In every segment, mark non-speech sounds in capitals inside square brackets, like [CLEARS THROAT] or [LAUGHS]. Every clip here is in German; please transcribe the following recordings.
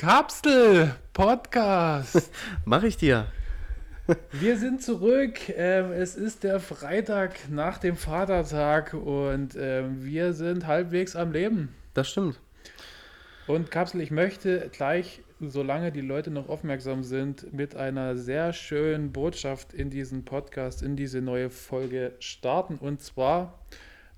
Kapsel Podcast. [LAUGHS] Mach ich dir. Wir sind zurück. Ähm, es ist der Freitag nach dem Vatertag und ähm, wir sind halbwegs am Leben. Das stimmt. Und Kapsel, ich möchte gleich, solange die Leute noch aufmerksam sind, mit einer sehr schönen Botschaft in diesen Podcast, in diese neue Folge starten. Und zwar,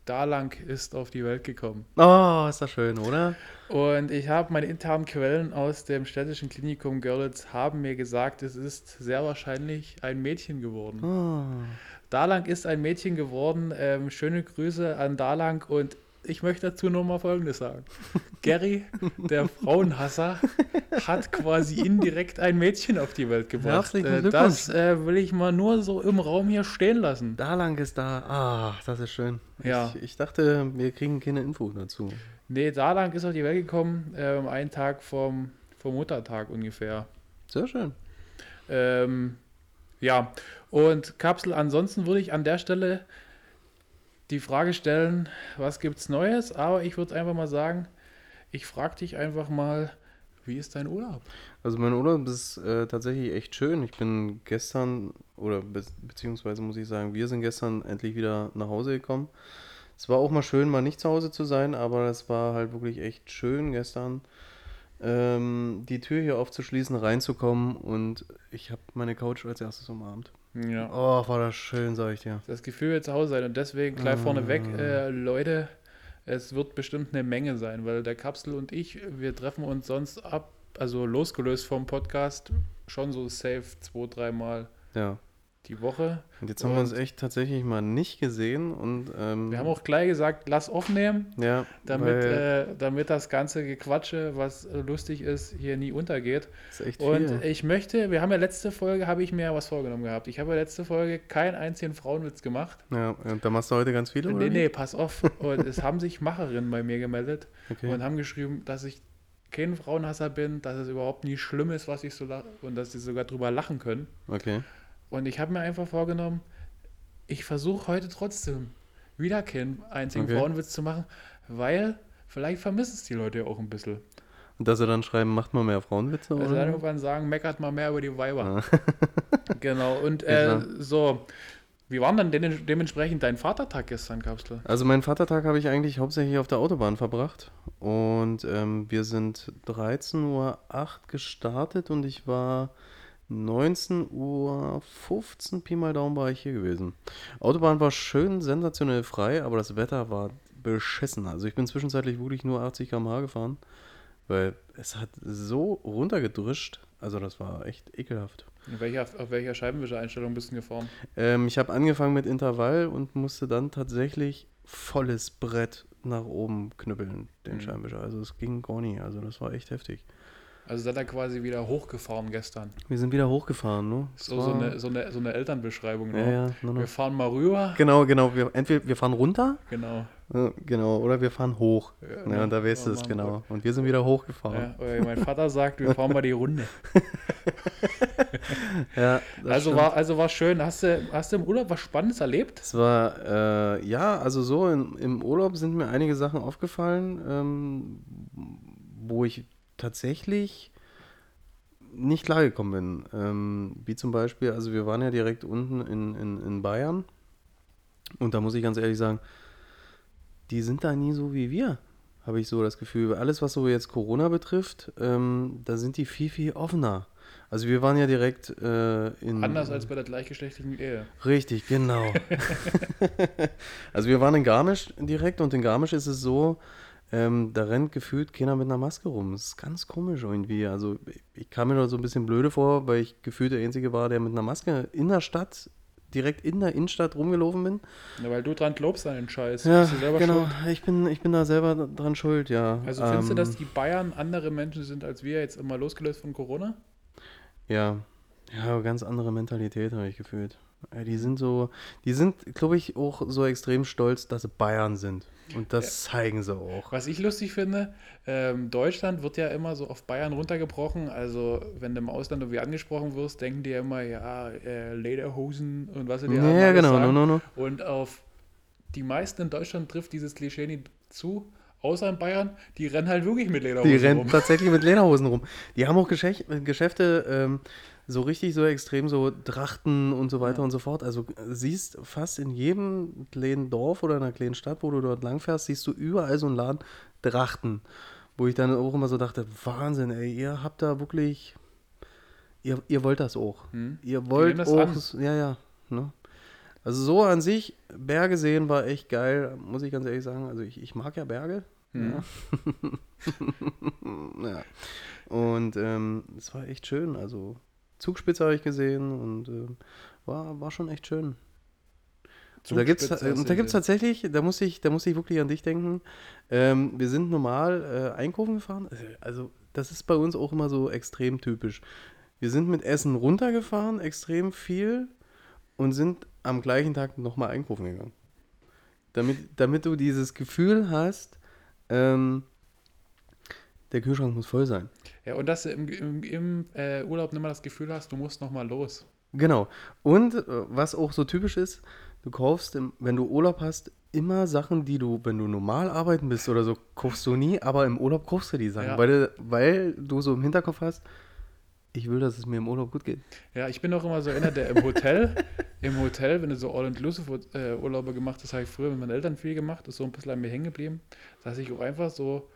Dalang ist auf die Welt gekommen. Oh, ist das schön, oder? Und ich habe meine internen Quellen aus dem städtischen Klinikum Görlitz haben mir gesagt, es ist sehr wahrscheinlich ein Mädchen geworden. Oh. Dalang ist ein Mädchen geworden. Ähm, schöne Grüße an Dalang und ich möchte dazu nur mal Folgendes sagen. Gary, der Frauenhasser, hat quasi indirekt ein Mädchen auf die Welt gebracht. Herzlichen Äh, Glückwunsch. das äh, will ich mal nur so im Raum hier stehen lassen. Da lang ist da. Ah, das ist schön. Ja. Ich, ich dachte, wir kriegen keine Info dazu. Nee, Dalang ist auf die Welt gekommen, ähm, einen Tag vom, vom Muttertag ungefähr. Sehr schön. Ähm, ja, und Kapsel, ansonsten würde ich an der Stelle die Frage stellen, was gibt's Neues? Aber ich würde einfach mal sagen, ich frage dich einfach mal, wie ist dein Urlaub? Also mein Urlaub ist äh, tatsächlich echt schön. Ich bin gestern, oder be beziehungsweise muss ich sagen, wir sind gestern endlich wieder nach Hause gekommen. Es war auch mal schön, mal nicht zu Hause zu sein, aber es war halt wirklich echt schön gestern, ähm, die Tür hier aufzuschließen, reinzukommen und ich habe meine Couch als erstes umarmt. Ja. Oh, war das schön, sag ich dir. Das Gefühl wird zu Hause sein und deswegen gleich vorneweg, äh, Leute, es wird bestimmt eine Menge sein, weil der Kapsel und ich, wir treffen uns sonst ab, also losgelöst vom Podcast, schon so safe zwei, dreimal Ja. Die Woche. Und jetzt haben wir uns Und- echt tatsächlich mal nicht gesehen und ähm, Wir haben auch gleich gesagt, lass aufnehmen, ja, damit, äh, damit das ganze Gequatsche, was äh, lustig ist, hier nie untergeht. ist echt Und viel. ich möchte, wir haben ja letzte Folge, habe ich mir ja was vorgenommen gehabt. Ich habe ja letzte Folge keinen einzigen Frauenwitz gemacht. Ja, und da machst du heute ganz viele, oder? Nee, wie? nee, pass auf. Und es haben sich Macherinnen bei mir gemeldet Okay. und haben geschrieben, dass ich kein Frauenhasser bin, dass es überhaupt nie schlimm ist, was ich so lache und dass sie sogar drüber lachen können. okay. Und ich habe mir einfach vorgenommen, ich versuche heute trotzdem wieder keinen einzigen Okay. Frauenwitz zu machen, weil vielleicht vermissen es die Leute ja auch ein bisschen. Und dass sie dann schreiben, macht mal mehr Frauenwitze, Also oder? dann irgendwann sagen, meckert mal mehr über die Weiber. Ah. [LAUGHS] Genau, und Ja, äh, so, wie war denn de dementsprechend dein Vatertag gestern, Kapsel? Also meinen Vatertag habe ich eigentlich hauptsächlich auf der Autobahn verbracht und ähm, wir sind 13.08 Uhr gestartet und ich war 19.15 Uhr Pi mal Daumen war ich hier gewesen. Autobahn war schön sensationell frei, aber das Wetter war beschissen. Also ich bin zwischenzeitlich wirklich nur 80 km/h gefahren, weil es hat so runtergedrischt. Also das war echt ekelhaft. Welcher, auf welcher Scheibenwischereinstellung bist du gefahren? Ähm, ich habe angefangen mit Intervall und musste dann tatsächlich volles Brett nach oben knüppeln, den Mhm. Scheinwischer. Also es ging gar nicht. Also das war echt heftig. Also seid ihr quasi wieder hochgefahren gestern. Wir sind wieder hochgefahren, ne? So, so, eine, so, eine, so eine Elternbeschreibung. Ja, ne? ja, no, no. Wir fahren mal rüber. Genau, genau. Wir, entweder wir fahren runter, Genau. äh, genau, oder wir fahren hoch. Ja, Ja, und da weißt du ja, es genau. Und wir sind wieder hochgefahren. Ja, mein Vater sagt, wir fahren mal die Runde. [LAUGHS] Ja, Also stimmt. war, also war schön. Hast du, hast du im Urlaub was Spannendes erlebt? Es war, äh, ja, also so in, im Urlaub sind mir einige Sachen aufgefallen, ähm, wo ich tatsächlich nicht klargekommen bin. Ähm, wie zum Beispiel, also wir waren ja direkt unten in, in, in Bayern und da muss ich ganz ehrlich sagen, die sind da nie so wie wir, habe ich so das Gefühl. Alles, was so jetzt Corona betrifft, ähm, da sind die viel, viel offener. Also wir waren ja direkt äh, in... Anders als bei der gleichgeschlechtlichen Ehe. Richtig, genau. [LAUGHS] [LAUGHS] also wir waren in Garmisch direkt und in Garmisch ist es so, ähm, da rennt gefühlt keiner mit einer Maske rum. Das ist ganz komisch irgendwie. Also ich, kam mir da so ein bisschen blöde vor, weil ich gefühlt der Einzige war, der mit einer Maske in der Stadt, direkt in der Innenstadt rumgelaufen bin. Ja, weil du dran glaubst an den Scheiß. Ja, du genau. schuld? Ich bin, ich bin da selber dran schuld, ja. Also findest du, Ähm, dass die Bayern andere Menschen sind als wir, jetzt immer losgelöst von Corona? Ja, ja, ganz andere Mentalität habe ich gefühlt. Ja, die sind so, die sind, glaube ich, auch so extrem stolz, dass sie Bayern sind. Und das zeigen sie auch. Was ich lustig finde, ähm, Deutschland wird ja immer so auf Bayern runtergebrochen. Also, wenn du im Ausland irgendwie angesprochen wirst, denken die ja immer, ja, äh, Lederhosen und was sie dir Ja, ja, genau, no, no, no. Und auf die meisten in Deutschland trifft dieses Klischee nicht zu. außer in Bayern, die rennen halt wirklich mit Lederhosen Die rennen rum. tatsächlich mit Lederhosen rum. Die haben auch Geschäfte ähm, so richtig so extrem, so Trachten und so weiter Ja. und so fort. Also äh, siehst fast in jedem kleinen Dorf oder in einer kleinen Stadt, wo du dort langfährst, siehst du überall so einen Laden Trachten. Wo ich dann auch immer so dachte, Wahnsinn, ey, ihr habt da wirklich, ihr, ihr wollt das auch. Hm? Ihr wollt das auch, ja, ja. Ne? Also so an sich, Berge sehen war echt geil, muss ich ganz ehrlich sagen. Also ich, ich mag ja Berge. Hm. Ja. [LAUGHS] ja. Und ähm, es war echt schön. Also Zugspitze habe ich gesehen und ähm, war, war schon echt schön. Und da gibt es da gibt's tatsächlich, da muss ich, da muss ich wirklich an dich denken. Ähm, wir sind normal äh, einkaufen gefahren. Also das ist bei uns auch immer so extrem typisch. Wir sind mit Essen runtergefahren, extrem viel, und sind am gleichen Tag nochmal einkaufen gegangen. Damit, damit du dieses Gefühl hast, ähm, der Kühlschrank muss voll sein. Ja, und dass du im, im, im äh, Urlaub nicht mehr das Gefühl hast, du musst nochmal los. Genau. Und äh, was auch so typisch ist, du kaufst, im, wenn du Urlaub hast, immer Sachen, die du, wenn du normal arbeiten bist oder so, kaufst du nie, aber im Urlaub kaufst du die Sachen, Ja. weil, du, weil du so im Hinterkopf hast, ich will, dass es mir im Urlaub gut geht. Ja, ich bin auch immer so einer, der im Hotel, [LAUGHS] im Hotel, wenn du so All-Inclusive-Urlaube gemacht hast, habe ich früher mit meinen Eltern viel gemacht, ist so ein bisschen an mir hängen geblieben, dass ich auch einfach so,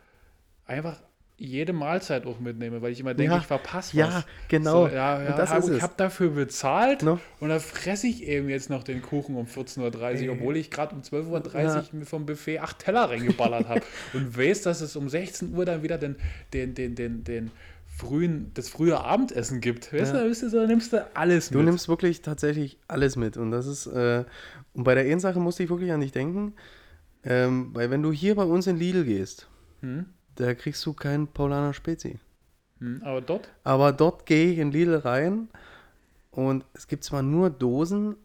einfach jede Mahlzeit auch mitnehme, weil ich immer denke, Ja, ich verpasse Ja, was. genau. So, ja, ja, das hab- ist ich habe dafür bezahlt Ne? und dann fresse ich eben jetzt noch den Kuchen um 14.30 Ey. Uhr, obwohl ich gerade um 12.30 Uhr mir vom Buffet acht Teller reingeballert habe [LAUGHS] und weiß, dass es um 16 Uhr dann wieder den, den, den, den, den frühen, das frühe Abendessen gibt. Weißt Ja. du, weißt du, so nimmst du alles Du mit. nimmst wirklich tatsächlich alles mit. Und das ist, äh, und bei der einen Sache musste ich wirklich an dich denken, ähm, weil wenn du hier bei uns in Lidl gehst, Hm? Da kriegst du keinen Paulaner Spezi. Hm, aber dort, Aber dort gehe ich in Lidl rein und es gibt zwar nur Dosen,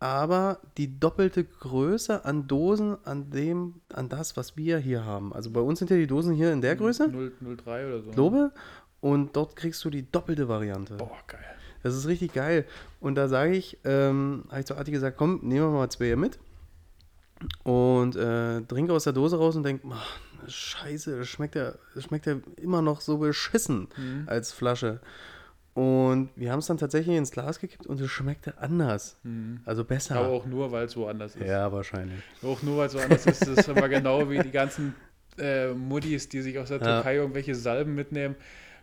aber die doppelte Größe an Dosen an dem, an das, was wir hier haben. Also bei uns sind ja die Dosen hier in der Größe, 0, 03 oder so. Globe, und dort kriegst du die doppelte Variante. Boah, geil. Das ist richtig geil. Und da sage ich, ähm, habe ich zu Arti gesagt, komm, nehmen wir mal zwei hier mit. Und äh, trinke aus der Dose raus und denke, scheiße, das schmeckt ja, das schmeckt ja immer noch so beschissen Mhm. als Flasche. Und wir haben es dann tatsächlich ins Glas gekippt und es schmeckte anders. Mhm. Also besser. Aber auch nur, weil es woanders ist. ja, wahrscheinlich. Auch nur, weil es woanders ist. Das ist immer genau wie die ganzen äh, Muddis, die sich aus der Ja. Türkei irgendwelche Salben mitnehmen.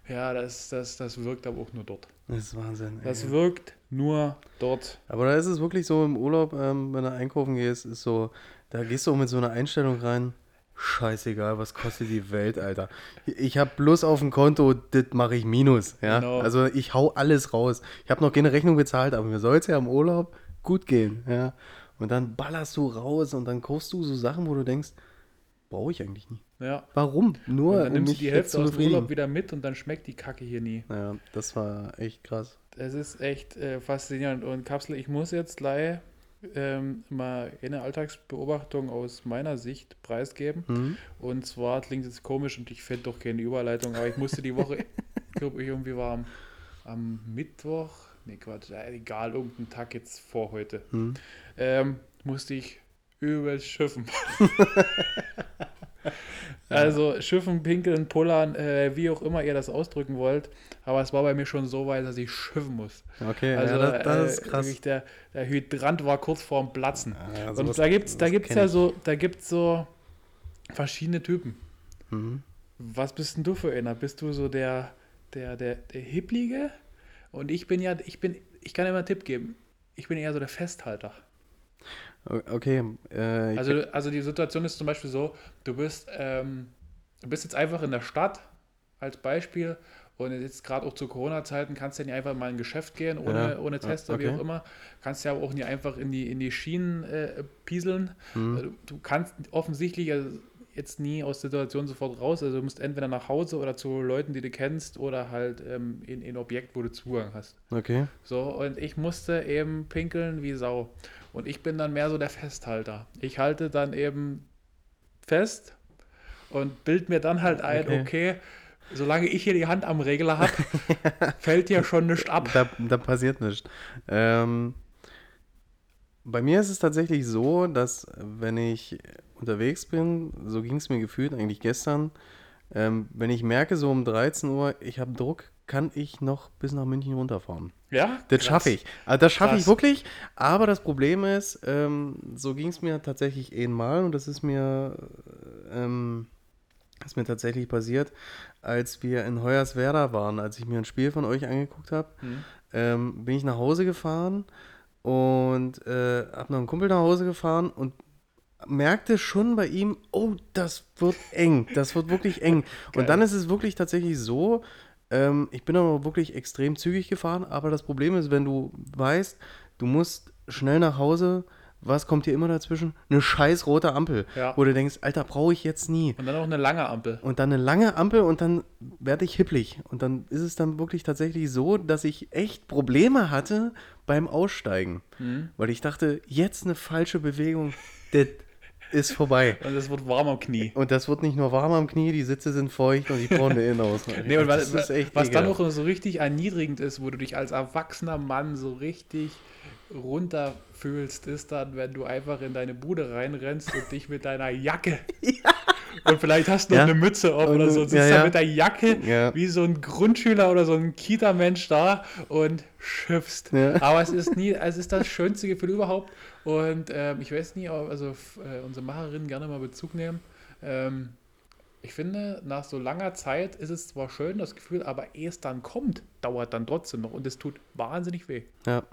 Ja, das, das, das wirkt aber auch nur dort. Das ist Wahnsinn. Das ey. wirkt nur dort. Aber da ist es wirklich so im Urlaub, ähm, wenn du einkaufen gehst, ist so, da gehst du auch mit so einer Einstellung rein. Scheißegal, was kostet die Welt, Alter. Ich habe bloß auf dem Konto, das mache ich Minus. Ja? Genau. Also ich hau alles raus. Ich habe noch keine Rechnung bezahlt, aber mir soll es ja im Urlaub gut gehen. Ja? Und dann ballerst du raus und dann kaufst du so Sachen, wo du denkst, brauche ich eigentlich nie. Ja. Warum? Nur Und dann um nimmst du die Hälfte aus dem. Urlaub wieder mit und dann schmeckt die Kacke hier nie. Ja, das war echt krass. Es ist echt äh, faszinierend. Und Kapsel, ich muss jetzt gleich ähm, mal eine Alltagsbeobachtung aus meiner Sicht preisgeben. Mhm. Und zwar klingt es komisch und ich finde doch keine Überleitung, aber ich musste die Woche, [LAUGHS] glaube ich, irgendwie war am, am Mittwoch, nee Quatsch, egal, irgendein Tag jetzt vor heute, Mhm. ähm, musste ich übel schiffen. [LAUGHS] [LAUGHS] also schiffen, pinkeln, pullern, äh, wie auch immer ihr das ausdrücken wollt, aber es war bei mir schon so weit, dass ich schiffen muss. Okay, Also ja, das, das ist äh, krass. wirklich Der, der Hydrant war kurz vorm Platzen. Ja, Und sowas- da gibt's, da das gibt's ja so, da gibt's so verschiedene Typen. Mhm. Was bist denn du für einer? Bist du so der, der, der, der Hipplige? Und ich bin ja, ich bin, ich kann dir mal einen Tipp geben. Ich bin eher so der Festhalter. Okay, äh, Also, also die Situation ist zum Beispiel so, du bist, ähm, du bist jetzt einfach in der Stadt als Beispiel und jetzt gerade auch zu Corona-Zeiten kannst du ja nicht einfach mal in ein Geschäft gehen ohne, Ja, ohne ja, Test oder wie okay. auch immer. Kannst ja auch nicht einfach in die, in die Schienen äh, pieseln. Mhm. Also, Du kannst offensichtlich jetzt nie aus der Situation sofort raus. Also du musst entweder nach Hause oder zu Leuten, die du kennst oder halt ähm, in in ein Objekt, wo du Zugang hast. okay. So, und ich musste eben pinkeln wie Sau. Und ich bin dann mehr so der Festhalter. Ich halte dann eben fest und bild mir dann halt ein, Okay. okay, solange ich hier die Hand am Regler habe, [LAUGHS] fällt hier schon nichts ab. Da, da passiert nichts. Ähm, Bei mir ist es tatsächlich so, dass wenn ich unterwegs bin, so ging es mir gefühlt eigentlich gestern, ähm, wenn ich merke, so um 13 Uhr, ich habe Druck, kann ich noch bis nach München runterfahren. Ja? Das schaffe ich. Also das schaffe ich wirklich. Aber das Problem ist, ähm, so ging es mir tatsächlich einmal und das ist mir, äh, ähm, ist mir tatsächlich passiert, als wir in Hoyerswerda waren, als ich mir ein Spiel von euch angeguckt habe, Hm. ähm, bin ich nach Hause gefahren und äh, habe noch einen Kumpel nach Hause gefahren und merkte schon bei ihm, oh, das wird eng, das wird wirklich eng. [LAUGHS] Und dann ist es wirklich tatsächlich so, ähm, ich bin aber wirklich extrem zügig gefahren, aber das Problem ist, wenn du weißt, du musst schnell nach Hause, was kommt hier immer dazwischen? Eine scheiß rote Ampel, Ja. wo du denkst, Alter, brauche ich jetzt nie. Und dann noch eine lange Ampel. Und dann eine lange Ampel und dann werde ich hipplig. Und dann ist es dann wirklich tatsächlich so, dass ich echt Probleme hatte beim Aussteigen. Hm. Weil ich dachte, jetzt eine falsche Bewegung, das ist vorbei. [LAUGHS] Und es wird warm am Knie. Und das wird nicht nur warm am Knie, die Sitze sind feucht und die brauchen eine Innenaus. Nee, und was, was dann auch so richtig erniedrigend ist, wo du dich als erwachsener Mann so richtig runter fühlst, ist dann, wenn du einfach in deine Bude reinrennst und dich mit deiner Jacke [LAUGHS] und vielleicht hast du noch Ja. eine Mütze auf Und- oder so, sitzt ja, da mit der Jacke Ja. wie so ein Grundschüler oder so ein Kita-Mensch da und schimpfst. Ja. Aber es ist nie, es ist das schönste Gefühl überhaupt und ähm, ich weiß nie, ob- also äh, unsere Macherinnen gerne mal Bezug nehmen. Ähm, ich finde, nach so langer Zeit ist es zwar schön, das Gefühl, aber ehe es dann kommt, dauert dann trotzdem noch und es tut wahnsinnig weh. Ja.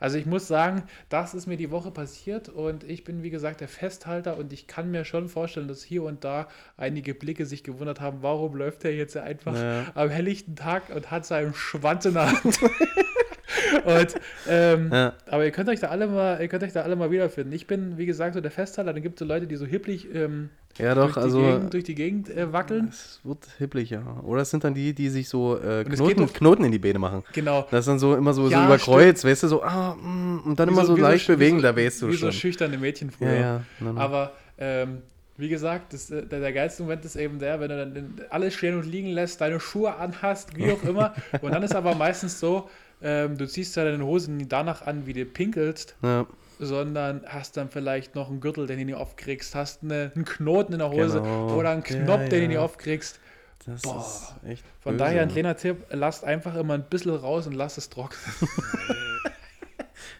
Also ich muss sagen, das ist mir die Woche passiert und ich bin, wie gesagt, der Festhalter und ich kann mir schon vorstellen, dass hier und da einige Blicke sich gewundert haben, warum läuft er jetzt einfach Ja. am helllichten Tag und hat seinen Schwanz in der Hand. [LAUGHS] [LAUGHS] und, ähm, Ja. aber ihr könnt euch da alle mal, ihr könnt euch da alle mal wiederfinden. Ich bin, wie gesagt, so der Festhalter. Dann gibt es so Leute, die so hipplich ähm, ja, durch, doch, die also Gegend, durch die Gegend äh, wackeln. es wird hipplig, ja. Oder es sind dann die, die sich so äh, Knoten, auf- Knoten in die Beine machen. Genau. Das ist dann so immer so, Ja, so über Kreuz, weißt du, so, ah, mm, und dann Wie immer so, wie leicht wie bewegen, so, da weißt du Wie schon. so schüchterne Mädchen früher. ja. No, no. Aber ähm, wie gesagt, das, äh, der, der geilste Moment ist eben der, wenn du dann alles stehen und liegen lässt, deine Schuhe anhast, wie auch immer. [LAUGHS] und dann ist aber meistens so, ähm, du ziehst ja deine Hosen nie danach an, wie du pinkelst, ja, sondern hast dann vielleicht noch einen Gürtel, den du nicht aufkriegst, hast eine, einen Knoten in der Hose Genau. oder einen Ja, Knopf, den du ja. nicht aufkriegst. das Boah. ist echt Von böse. daher ein kleiner Tipp, lasst einfach immer ein bisschen raus und lasst es trocknen. [LAUGHS]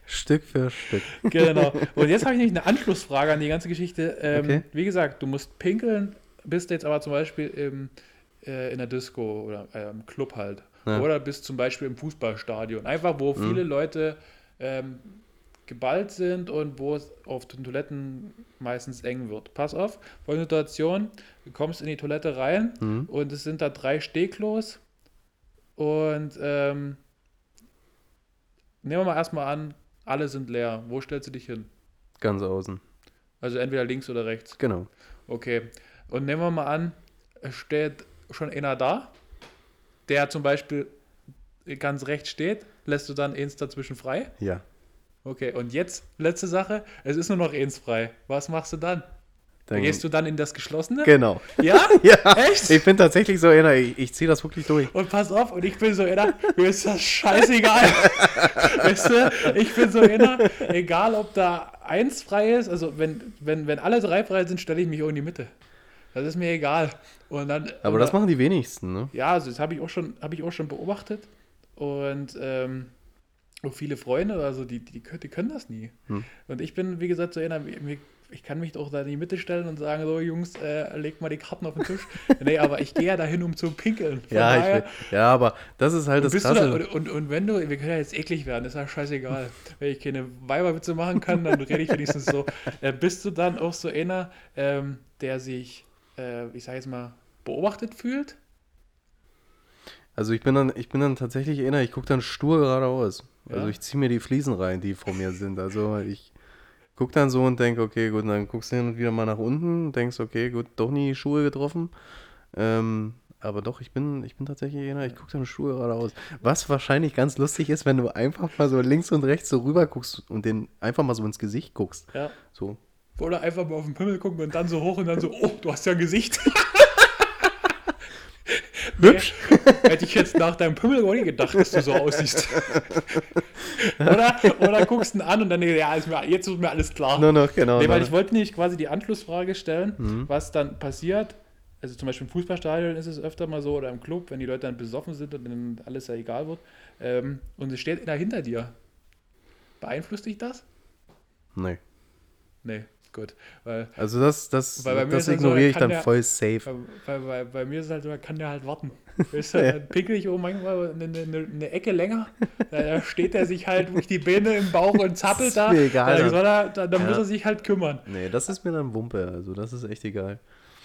Stück für Stück. genau. [LAUGHS] Und jetzt habe ich nämlich eine Anschlussfrage an die ganze Geschichte. Ähm, Okay. Wie gesagt, du musst pinkeln, bist jetzt aber zum Beispiel im, äh, in der Disco oder äh, im Club halt. Ja. Oder bist zum Beispiel im Fußballstadion. Einfach, wo viele Leute ähm, geballt sind und wo es auf den Toiletten meistens eng wird. Pass auf, folgende Situation, du kommst in die Toilette rein Mhm. und es sind da drei Stehklos und ähm, nehmen wir mal erstmal an, alle sind leer. Wo stellst du dich hin? Ganz außen. Also entweder links oder rechts. Genau. Okay. Und nehmen wir mal an, es steht schon einer da, der zum Beispiel ganz rechts steht, lässt du dann eins dazwischen frei. Ja. Okay, und jetzt letzte Sache, es ist nur noch eins frei. Was machst du dann? Dann, Gehst du dann in das Geschlossene? Genau. [LAUGHS] Ja? [LAUGHS] Ja, Echt? ich bin tatsächlich so einer, ich, ich ziehe das wirklich durch. Und pass auf, und ich bin so einer, mir ist das scheißegal. [LAUGHS] weißt du, ich bin so einer, egal ob da eins frei ist, also wenn, wenn, wenn alle drei frei sind, stelle ich mich auch in die Mitte. Das ist mir egal. Und dann, Aber und das machen die wenigsten, ne? Ja, also das habe ich auch schon, habe ich auch schon beobachtet. Und ähm, auch viele Freunde, also die, die, können- die können das nie. Hm. Und ich bin, wie gesagt, so einer, ich kann mich doch da in die Mitte stellen und sagen, so Jungs, äh, legt mal die Karten auf den Tisch. [LAUGHS] nee, aber ich gehe ja dahin, um zu pinkeln. Von Ja, ich, daher- will- ja, aber das ist halt das du da, Krasse. und, und, und wenn du, wir können ja jetzt eklig werden, ist ja scheißegal. [LAUGHS] Wenn ich keine Weiberwitze machen kann, dann rede ich wenigstens so. Äh, bist du dann auch so einer, ähm, der sich, äh, ich sage jetzt mal, beobachtet fühlt? Also ich bin dann, ich bin dann tatsächlich einer, ich gucke dann stur geradeaus. Also Ja? ich ziehe mir die Fliesen rein, die vor mir sind. Also ich gucke dann so und denke, okay, gut, und dann guckst du hin und wieder mal nach unten denkst, okay, gut, doch nie Schuhe getroffen. Ähm, aber doch, ich bin, ich bin tatsächlich einer, ich gucke dann Schuhe geradeaus. Was wahrscheinlich ganz lustig ist, wenn du einfach mal so links und rechts so rüber guckst und den einfach mal so ins Gesicht guckst. Ja. So. Oder einfach mal auf den Pimmel gucken und dann so hoch und dann so, oh, du hast ja ein Gesicht. [LAUGHS] Hübsch. Hätte ich jetzt nach deinem Pimmel auch nicht gedacht, dass du so aussiehst. [LAUGHS] oder, oder guckst ihn an und dann, ja, ist mir, jetzt ist mir alles klar. Nur noch, genau. Nee, weil nur ich wollte nämlich quasi die Anschlussfrage stellen, Mhm. was dann passiert. Also zum Beispiel im Fußballstadion ist es öfter mal so oder im Club, wenn die Leute dann besoffen sind und dann alles ja egal wird. Ähm, und es steht einer hinter dir. Beeinflusst dich das? Nee. Nee, gut. Weil, Also das, das, bei das halt so, ignoriere ich kann dann der- voll safe. weil, weil bei mir ist es halt so, kann der halt warten. [LAUGHS] Weißt du, dann pickel ich auch manchmal eine, eine, eine Ecke länger. Da, da steht er sich halt durch die Beine im Bauch und zappelt da. mir egal, Dann, er, da, dann Ja. muss er sich halt kümmern. Nee, das ist mir dann Wumpe. Also das ist echt egal.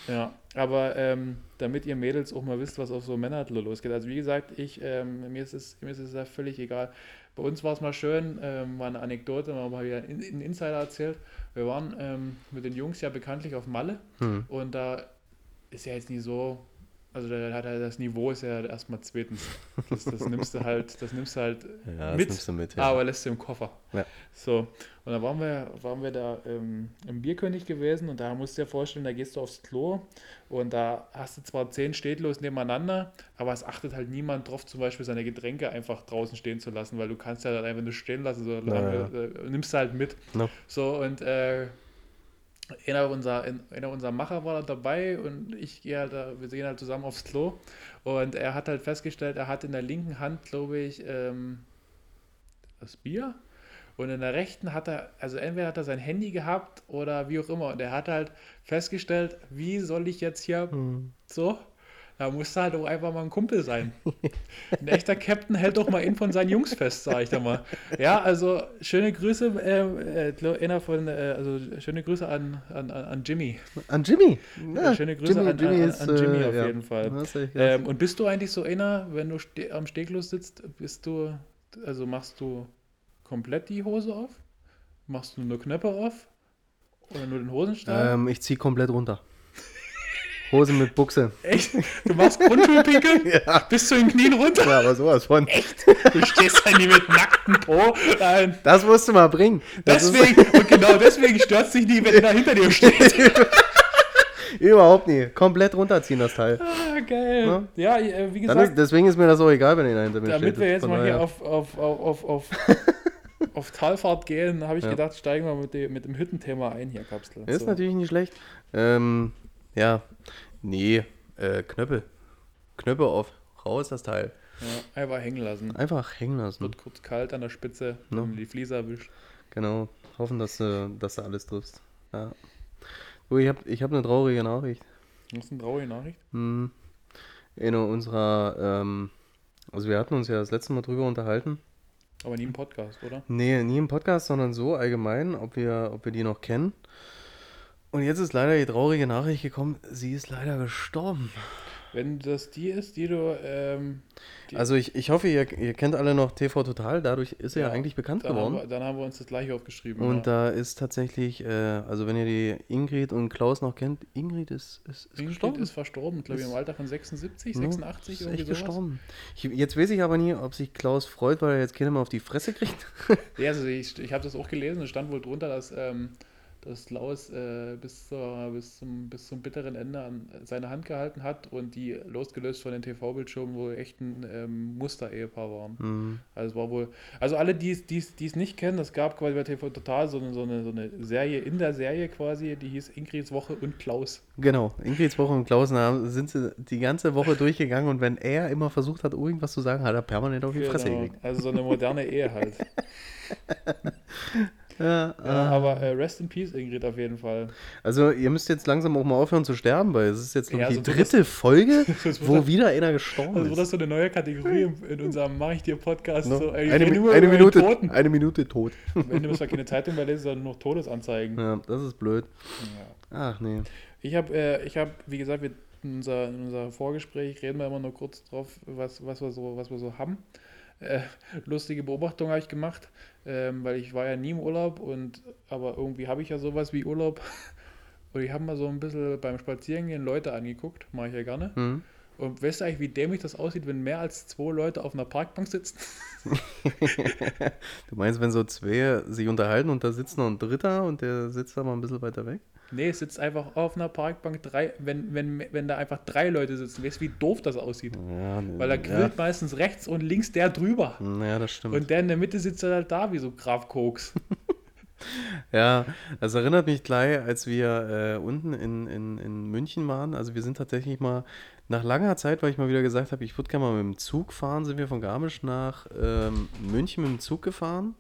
Ja, aber ähm, damit ihr Mädels auch mal wisst, was auf so Männer losgeht. Also wie gesagt, ich, ähm, mir, ist es, mir ist es ja völlig egal. Bei uns war es mal schön, ähm, war eine Anekdote, mal mal wieder einen einen Insider erzählt. Wir waren ähm, mit den Jungs ja bekanntlich auf Malle Hm. und da ist ja jetzt nie so, also das Niveau ist ja erstmal zweitens. Das, das nimmst du halt, das nimmst du halt [LAUGHS] Ja, mit, nimmst du mit. Ja. aber lässt du im Koffer. Ja. So, und dann waren wir, waren wir da ähm, im Bierkönig gewesen und da musst du dir vorstellen, da gehst du aufs Klo und da hast du zwar zehn Städtlos nebeneinander, aber es achtet halt niemand drauf, zum Beispiel seine Getränke einfach draußen stehen zu lassen, weil du kannst ja dann einfach nur stehen lassen, so, äh, nimmst du halt mit. No. So, und äh, einer unserer, einer unserer Macher war da dabei und ich gehe halt, wir gehen halt zusammen aufs Klo. Und er hat halt festgestellt, er hat in der linken Hand, glaube ich, ähm, das Bier. Und in der rechten hat er, also entweder hat er sein Handy gehabt oder wie auch immer. Und er hat halt festgestellt, wie soll ich jetzt hier Hm. so, da muss halt auch einfach mal ein Kumpel sein. Ein echter Captain hält doch mal einen von seinen Jungs fest, sage ich da mal. Ja, also schöne Grüße, äh, äh, einer von, äh, also schöne Grüße an, an, an an Jimmy. An Jimmy. Ja, schöne Grüße an- an- an Jimmy auf jeden Fall. Ähm, und bist du eigentlich so einer, wenn du ste am Steglos sitzt, bist du, also machst du komplett die Hose auf? Machst du nur Knöpfe auf? Oder nur den Hosenstall? ähm, ich ziehe komplett runter. Hose mit Buchse. Echt? Du machst Grundschulpinkeln? [LAUGHS] Ja. Bis zu den Knien runter? Ja, aber sowas von. Du stehst da nie mit nacktem Po. Nein. Das musst du mal bringen. Das Deswegen, und genau deswegen stört dich nie, wenn er da [LAUGHS] hinter dir steht. ist [LAUGHS] überhaupt nie. Komplett runterziehen, das Teil. Ah, geil. Ja, äh, wie gesagt, ist, deswegen ist mir das auch egal, wenn ihr hinter mir damit steht. wir jetzt mal hier auf, auf, auf, auf, auf, auf Talfahrt gehen, habe ich Ja. gedacht, steigen wir mit dem, mit dem Hüttenthema ein hier, Kapsel. Ist So. natürlich nicht schlecht. Ähm, ja. Nee, äh, Knöpfe. Knöpfe auf. Raus das Teil. Ja, einfach hängen lassen. Einfach hängen lassen. Wird kurz kalt an der Spitze, No. wenn du die Fliese erwischt. Genau. Hoffen, dass du, dass du alles triffst. Ja. Du, ich habe ich hab eine traurige Nachricht. Das ist eine traurige Nachricht. Hm. In unserer, ähm, also wir hatten uns ja das letzte Mal drüber unterhalten. Aber nie im Podcast, oder? Nee, nie im Podcast, sondern so allgemein, ob wir, ob wir die noch kennen. Und jetzt ist leider die traurige Nachricht gekommen, sie ist leider gestorben. Wenn das die ist, die du. Ähm, die, Also ich, ich hoffe, ihr, ihr kennt alle noch TV Total, dadurch ist er ja, eigentlich bekannt dann, haben geworden. wir, dann haben wir uns das gleiche aufgeschrieben. Und ja. da ist tatsächlich, äh, also wenn ihr die Ingrid und Klaus noch kennt, Ingrid ist, ist, ist Ingrid gestorben. ist verstorben, glaube ich, im Ist- Alter von 76, Ja, 86, ist irgendwie echt sowas. gestorben. Ich, jetzt weiß ich aber nie, ob sich Klaus freut, weil er jetzt Kinder mal auf die Fresse kriegt. Ja, also ich, ich habe das auch gelesen, es stand wohl drunter, dass, ähm, dass Klaus äh, bis, zur, bis, zum, bis zum bitteren Ende an seine Hand gehalten hat und die losgelöst von den TV-Bildschirmen wohl echt ein ähm, Muster-Ehepaar waren. Hm. Also war wohl, also alle, die es- nicht kennen, es gab quasi bei TV Total so eine, so, eine, so eine Serie in der Serie quasi, die hieß Ingrids Woche und Klaus. Genau, Ingrids Woche und Klaus na, sind sie die ganze Woche durchgegangen und wenn er immer versucht hat, irgendwas zu sagen, hat er permanent auf die Fresse Genau, gekriegt. also so eine moderne Ehe halt. [LAUGHS] Ja, Ja, ah. aber äh, Rest in Peace, Ingrid, auf jeden Fall. Also ihr müsst jetzt langsam auch mal aufhören zu sterben, weil es ist jetzt Ja, ich, die dritte Folge, [LAUGHS] sonst wird wo das- wieder einer gestorben Also wird das ist. so eine neue Kategorie in, in unserem Mach ich dir Podcast. No? So, ey, eine, eine, Minute, Toten. eine Minute tot. Wenn du müssen wir keine Zeitung mehr lesen, sondern nur Todesanzeigen. Ja, das ist blöd. Ja. Ach nee. Ich habe, äh, ich habe, wie gesagt, wir, in, unser, in unser Vorgespräch reden wir immer nur kurz drauf, was, was, wir, so, was wir so haben. Äh, lustige Beobachtung habe ich gemacht, ähm, weil ich war ja nie im Urlaub und aber irgendwie habe ich ja sowas wie Urlaub. [LAUGHS] Und ich habe mal so ein bisschen beim Spazierengehen Leute angeguckt, mache ich ja gerne. Hm. Und weißt du eigentlich, wie dämlich das aussieht, wenn mehr als zwei Leute auf einer Parkbank sitzen? [LAUGHS] Du meinst, wenn so zwei sich unterhalten und da sitzt noch ein Dritter und der sitzt da mal ein bisschen weiter weg? Nee, sitzt einfach auf einer Parkbank, drei, wenn, wenn, wenn da einfach drei Leute sitzen. Weißt du, wie doof das aussieht? Ja, Weil er grillt meistens rechts und links der drüber. Naja, das stimmt. Und der in der Mitte sitzt halt da wie so Graf Koks. [LAUGHS] Ja, das erinnert mich gleich, als wir äh, unten in, in, in München waren. Also wir sind tatsächlich mal nach langer Zeit, weil ich mal wieder gesagt habe, ich würde gerne mal mit dem Zug fahren, sind wir von Garmisch nach ähm, München mit dem Zug gefahren.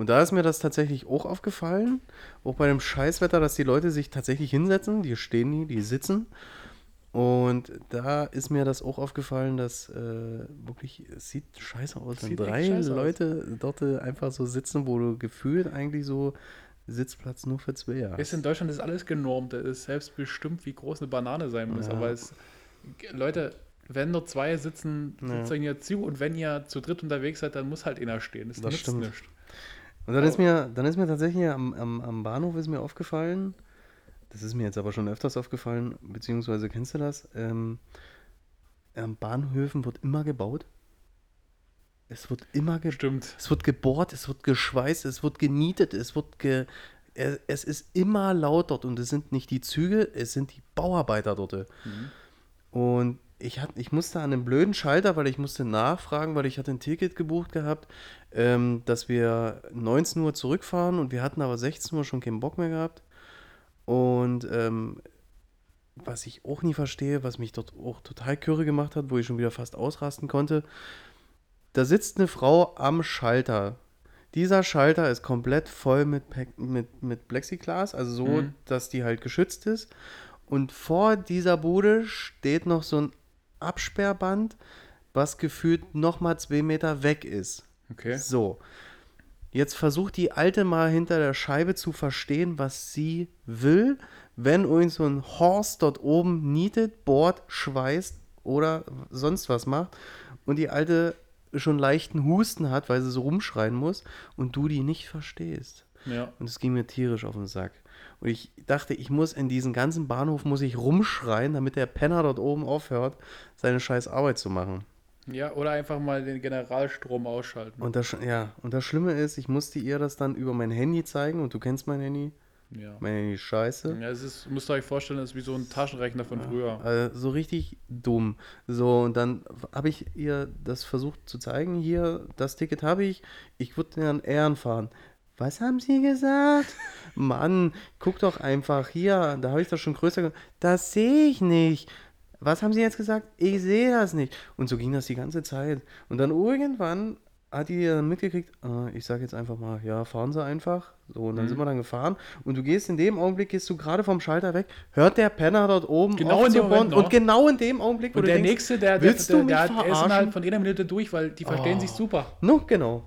Und da ist mir das tatsächlich auch aufgefallen, auch bei dem Scheißwetter, dass die Leute sich tatsächlich hinsetzen, die stehen nie, die sitzen. Und da ist mir das auch aufgefallen, dass äh, wirklich, es sieht scheiße aus, wenn drei scheiße aus. Leute dort äh, einfach so sitzen, wo du gefühlt eigentlich so Sitzplatz nur für zwei hast. Du, in Deutschland ist alles genormt. Es ist selbstbestimmt, wie groß eine Banane sein muss. Ja. Aber es, Leute, wenn nur zwei sitzen, Ja. sitzt euch hier zu und wenn ihr zu dritt unterwegs seid, dann muss halt einer stehen. Das, Das nützt stimmt. nichts. Und dann ist mir, dann ist mir tatsächlich am, am, am Bahnhof ist mir aufgefallen, das ist mir jetzt aber schon öfters aufgefallen, beziehungsweise kennst du das? Ähm, an Bahnhöfen wird immer gebaut. Es wird immer gebaut. Stimmt. Es wird gebohrt, es wird geschweißt, es wird genietet, es wird ge. Es, es ist immer laut dort und es sind nicht die Züge, es sind die Bauarbeiter dort. Und ich, hat, ich musste an einem blöden Schalter, weil ich musste nachfragen, weil ich hatte ein Ticket gebucht gehabt, ähm, dass wir 19 Uhr zurückfahren und wir hatten aber 16 Uhr schon keinen Bock mehr gehabt. Und ähm, was ich auch nie verstehe, was mich dort auch total kürre gemacht hat, wo ich schon wieder fast ausrasten konnte, da sitzt eine Frau am Schalter. Dieser Schalter ist komplett voll mit, mit, mit Plexiglas, also so, Mhm. dass die halt geschützt ist. Und vor dieser Bude steht noch so ein Absperrband, was gefühlt nochmal zwei Meter weg ist. Okay. So. Jetzt versucht die Alte mal hinter der Scheibe zu verstehen, was sie will, wenn irgend so ein Horst dort oben nietet, bohrt, schweißt oder sonst was macht und die Alte schon leichten Husten hat, weil sie so rumschreien muss und du die nicht verstehst. Ja. Und es ging mir tierisch auf den Sack. Und ich dachte, ich muss in diesen ganzen Bahnhof muss ich rumschreien, damit der Penner dort oben aufhört, seine scheiß Arbeit zu machen. ja, oder einfach mal den Generalstrom ausschalten. Und das, ja, und das Schlimme ist, ich musste ihr das dann über mein Handy zeigen und du kennst mein Handy. ja. Mein Handy ist scheiße. ja, es ist, müsst ihr euch vorstellen, das ist wie so ein Taschenrechner von früher. Also so richtig dumm. So, und dann habe ich ihr das versucht zu zeigen. Hier, das Ticket habe ich. Ich würde dann Ehren fahren. Was haben Sie gesagt? Mann, guck doch einfach hier. Da habe ich das schon größer gemacht. Das sehe ich nicht. Was haben Sie jetzt gesagt? Ich sehe das nicht. Und so ging das die ganze Zeit. Und dann irgendwann hat die dann mitgekriegt, äh, ich sage jetzt einfach mal, ja, fahren Sie einfach. So, und dann Mhm. sind wir dann gefahren. Und du gehst in dem Augenblick, gehst du gerade vom Schalter weg, hört der Penner dort oben Genau auf in dem Moment. Und genau in dem Augenblick, wo Und du der denkst, nächste, der, der, willst der, du mich der, der ist verarschen? innerhalb von einer Minute durch, weil die verstehen Oh. sich super. no, genau.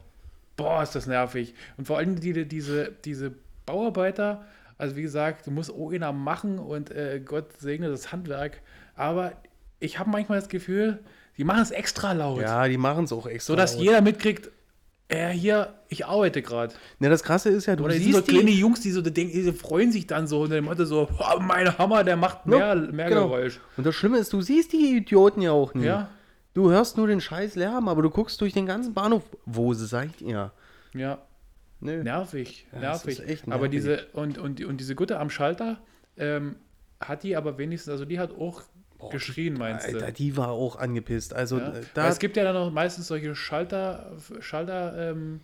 Boah, ist das nervig. Und vor allem die, diese, diese Bauarbeiter, also wie gesagt, du musst einer machen und äh, Gott segne das Handwerk. Aber ich habe manchmal das Gefühl, die machen es extra laut. Ja, die machen es auch extra. so dass jeder mitkriegt, äh, hier, ich arbeite gerade. Ne, das Krasse ist ja, du Oder siehst so kleine die, Jungs, die so die denken, die freuen sich dann so und dem Motto so, oh, mein Hammer, der macht mehr, mehr genau. Geräusch. Und das Schlimme ist, du siehst die Idioten ja auch nie. Ja, Du hörst nur den scheiß Lärm, aber du guckst durch den ganzen Bahnhof. Wo seid ihr? ja. Nö. Nervig, Ja, nervig. echt Aber nervig. diese, und, und, und diese Gutte am Schalter, ähm, hat die aber wenigstens, also die hat auch geschrien, meinst du? Alter, die war auch angepisst. Also ja? äh, da es gibt ja dann noch meistens solche Schalter, Schalter, ähm,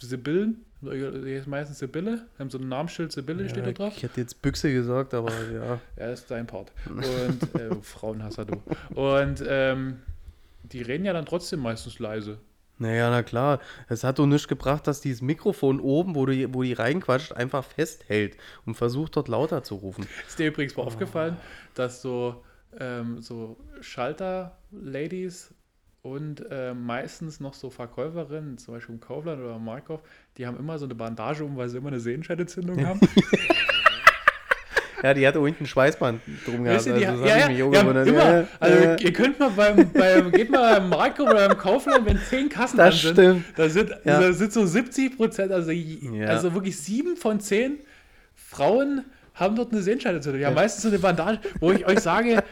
Sibyllen, die ist meistens Sibylle, haben so ein Namensschild Sibylle steht da ja, drauf. ich hätte jetzt Büchse gesagt, aber ja. [LAUGHS] Ja, ist dein Part. [LAUGHS] Und äh, Frauenhasser du. Und ähm, die reden ja dann trotzdem meistens leise. Naja, na klar. Es hat doch nichts gebracht, dass dieses Mikrofon oben, wo, du, wo die reinquatscht, einfach festhält und versucht dort lauter zu rufen. Ist dir übrigens mal aufgefallen, dass so, ähm, so Schalter-Ladies und äh, meistens noch so Verkäuferinnen, zum Beispiel im Kaufland oder im Markov, die haben immer so eine Bandage um, weil sie immer eine Sehenscheidentzündung haben. [LAUGHS] Ja, die hatte unten ein Schweißband drum gehabt. Die, also das ja, ja, ja, immer. Ja, Also äh, ihr könnt mal beim, beim geht mal beim Markov oder beim Kaufland, wenn zehn Kassen Das an sind, stimmt. da sind, Ja. da sind so 70 Prozent, also, Ja. also wirklich sieben von zehn Frauen haben dort eine Sehenscheidentzündung. Die haben meistens so eine Bandage, wo ich euch sage,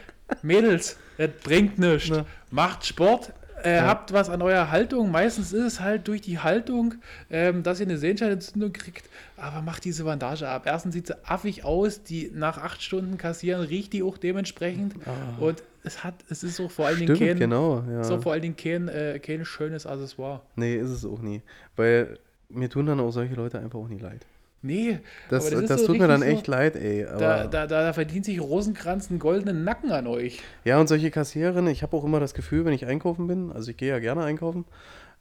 Mädels, das bringt nichts. Macht Sport, äh, Ja. habt was an eurer Haltung. Meistens ist es halt durch die Haltung, ähm, dass ihr eine Sehenscheinentzündung kriegt. Aber macht diese Bandage ab. Erstens sieht sie affig aus, die nach acht Stunden kassieren, riecht die auch dementsprechend. Und es hat, es ist auch vor allen Dingen Ah. Kein, genau. Ja. so vor allen Dingen kein, äh, kein schönes Accessoire. Nee, ist es auch nie. Weil mir tun dann auch solche Leute einfach auch nie leid. Nee, Das, das, ist so tut mir dann echt leid, ey. So, Aber, da, da, da, da verdient sich Rosenkranz einen goldenen Nacken an euch. Ja, und solche Kassiererinnen, ich habe auch immer das Gefühl, wenn ich einkaufen bin, also ich gehe ja gerne einkaufen,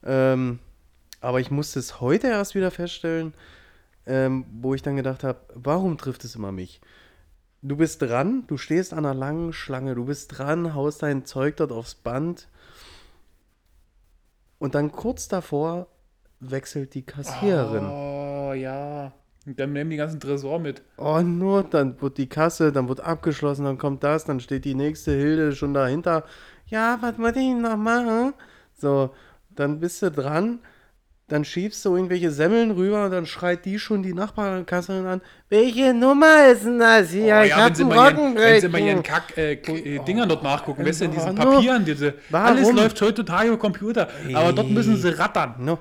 ähm, aber ich musste es heute erst wieder feststellen, ähm, wo ich dann gedacht habe, warum trifft es immer mich? Du bist dran, du stehst an einer langen Schlange, du bist dran, haust dein Zeug dort aufs Band und dann kurz davor wechselt die Kassiererin. Oh, ja. Und dann nehmen die ganzen Tresor mit. Oh, nur, dann wird die Kasse, dann wird abgeschlossen, dann kommt das, dann steht die nächste Hilde schon dahinter. Ja, was muss ich noch machen? So, dann bist du dran, dann schiebst du irgendwelche Semmeln rüber und dann schreit die schon die Nachbarkasserin an. Welche Nummer ist denn das hier? oh, ich ja, hab wenn sie, einen mal ihren, wenn sie mal ihren Rockenbrechen. Kack äh, äh, Dingern dort nachgucken, weißt du, in diesen Oh. Papieren, diese, Warum? alles läuft heutzutage über Computer, aber dort müssen sie rattern. No.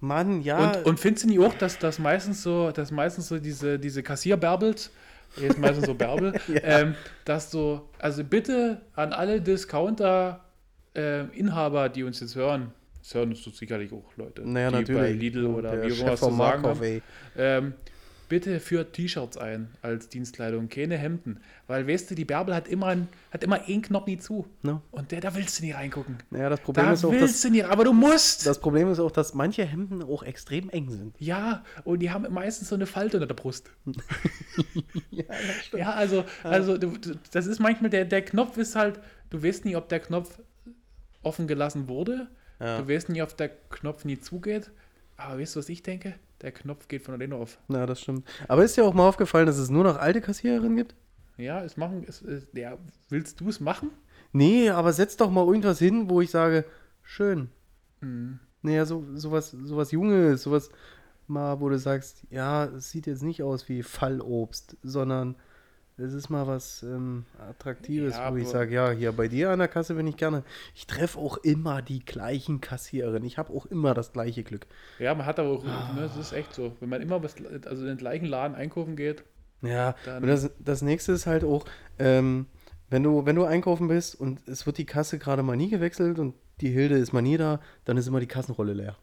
Mann, ja. Und, und findest du nicht auch, dass das meistens so, dass meistens so diese, diese Kassierbärbels, jetzt meistens so Bärbel, [LAUGHS] ähm, dass so, also bitte an alle Discounter-Inhaber, die uns jetzt hören, das hören uns sicherlich auch Leute, naja, die natürlich. bei Lidl oder Der wie auch immer was zu sagen haben, ähm, bitte führt T-Shirts ein als Dienstkleidung, keine Hemden, weil weißt du, die Bärbel hat immer, ein, hat immer einen Knopf nie zu No. und der, da willst du nicht reingucken. Naja, das Problem Da ist auch, willst dass, du nicht, aber du musst. das Problem ist auch, dass manche Hemden auch extrem eng sind. Ja, und die haben meistens so eine Falte unter der Brust. [LAUGHS] ja, also, also du, du, das ist manchmal, der, der Knopf ist halt, du weißt nie, ob der Knopf offen gelassen wurde. Ja. Du weißt nie, ob der Knopf nie zugeht. Aber weißt du, was ich denke? Der Knopf geht von alleine auf. Na, das stimmt. Aber ist dir auch mal aufgefallen, dass es nur noch alte Kassiererinnen gibt? Ja, es machen, es, es, ja, willst du es machen? Nee, aber setz doch mal irgendwas hin, wo ich sage, schön. Hm. Naja, so, sowas, sowas Junges, sowas mal, wo du sagst, ja, es sieht jetzt nicht aus wie Fallobst, sondern es ist mal was ähm, Attraktives, Ja, wo ich sage, ja, hier bei dir an der Kasse bin ich gerne. Ich treffe auch immer die gleichen Kassiererinnen. Ich habe auch immer das gleiche Glück. Ja, man hat aber auch, ne, das ist echt so. Wenn man immer was, also in den gleichen Laden einkaufen geht, Ja, Dann- und das, das nächste ist halt auch, ähm, wenn du, wenn du einkaufen bist und es wird die Kasse gerade mal nie gewechselt und die Hilde ist mal nie da, dann ist immer die Kassenrolle leer.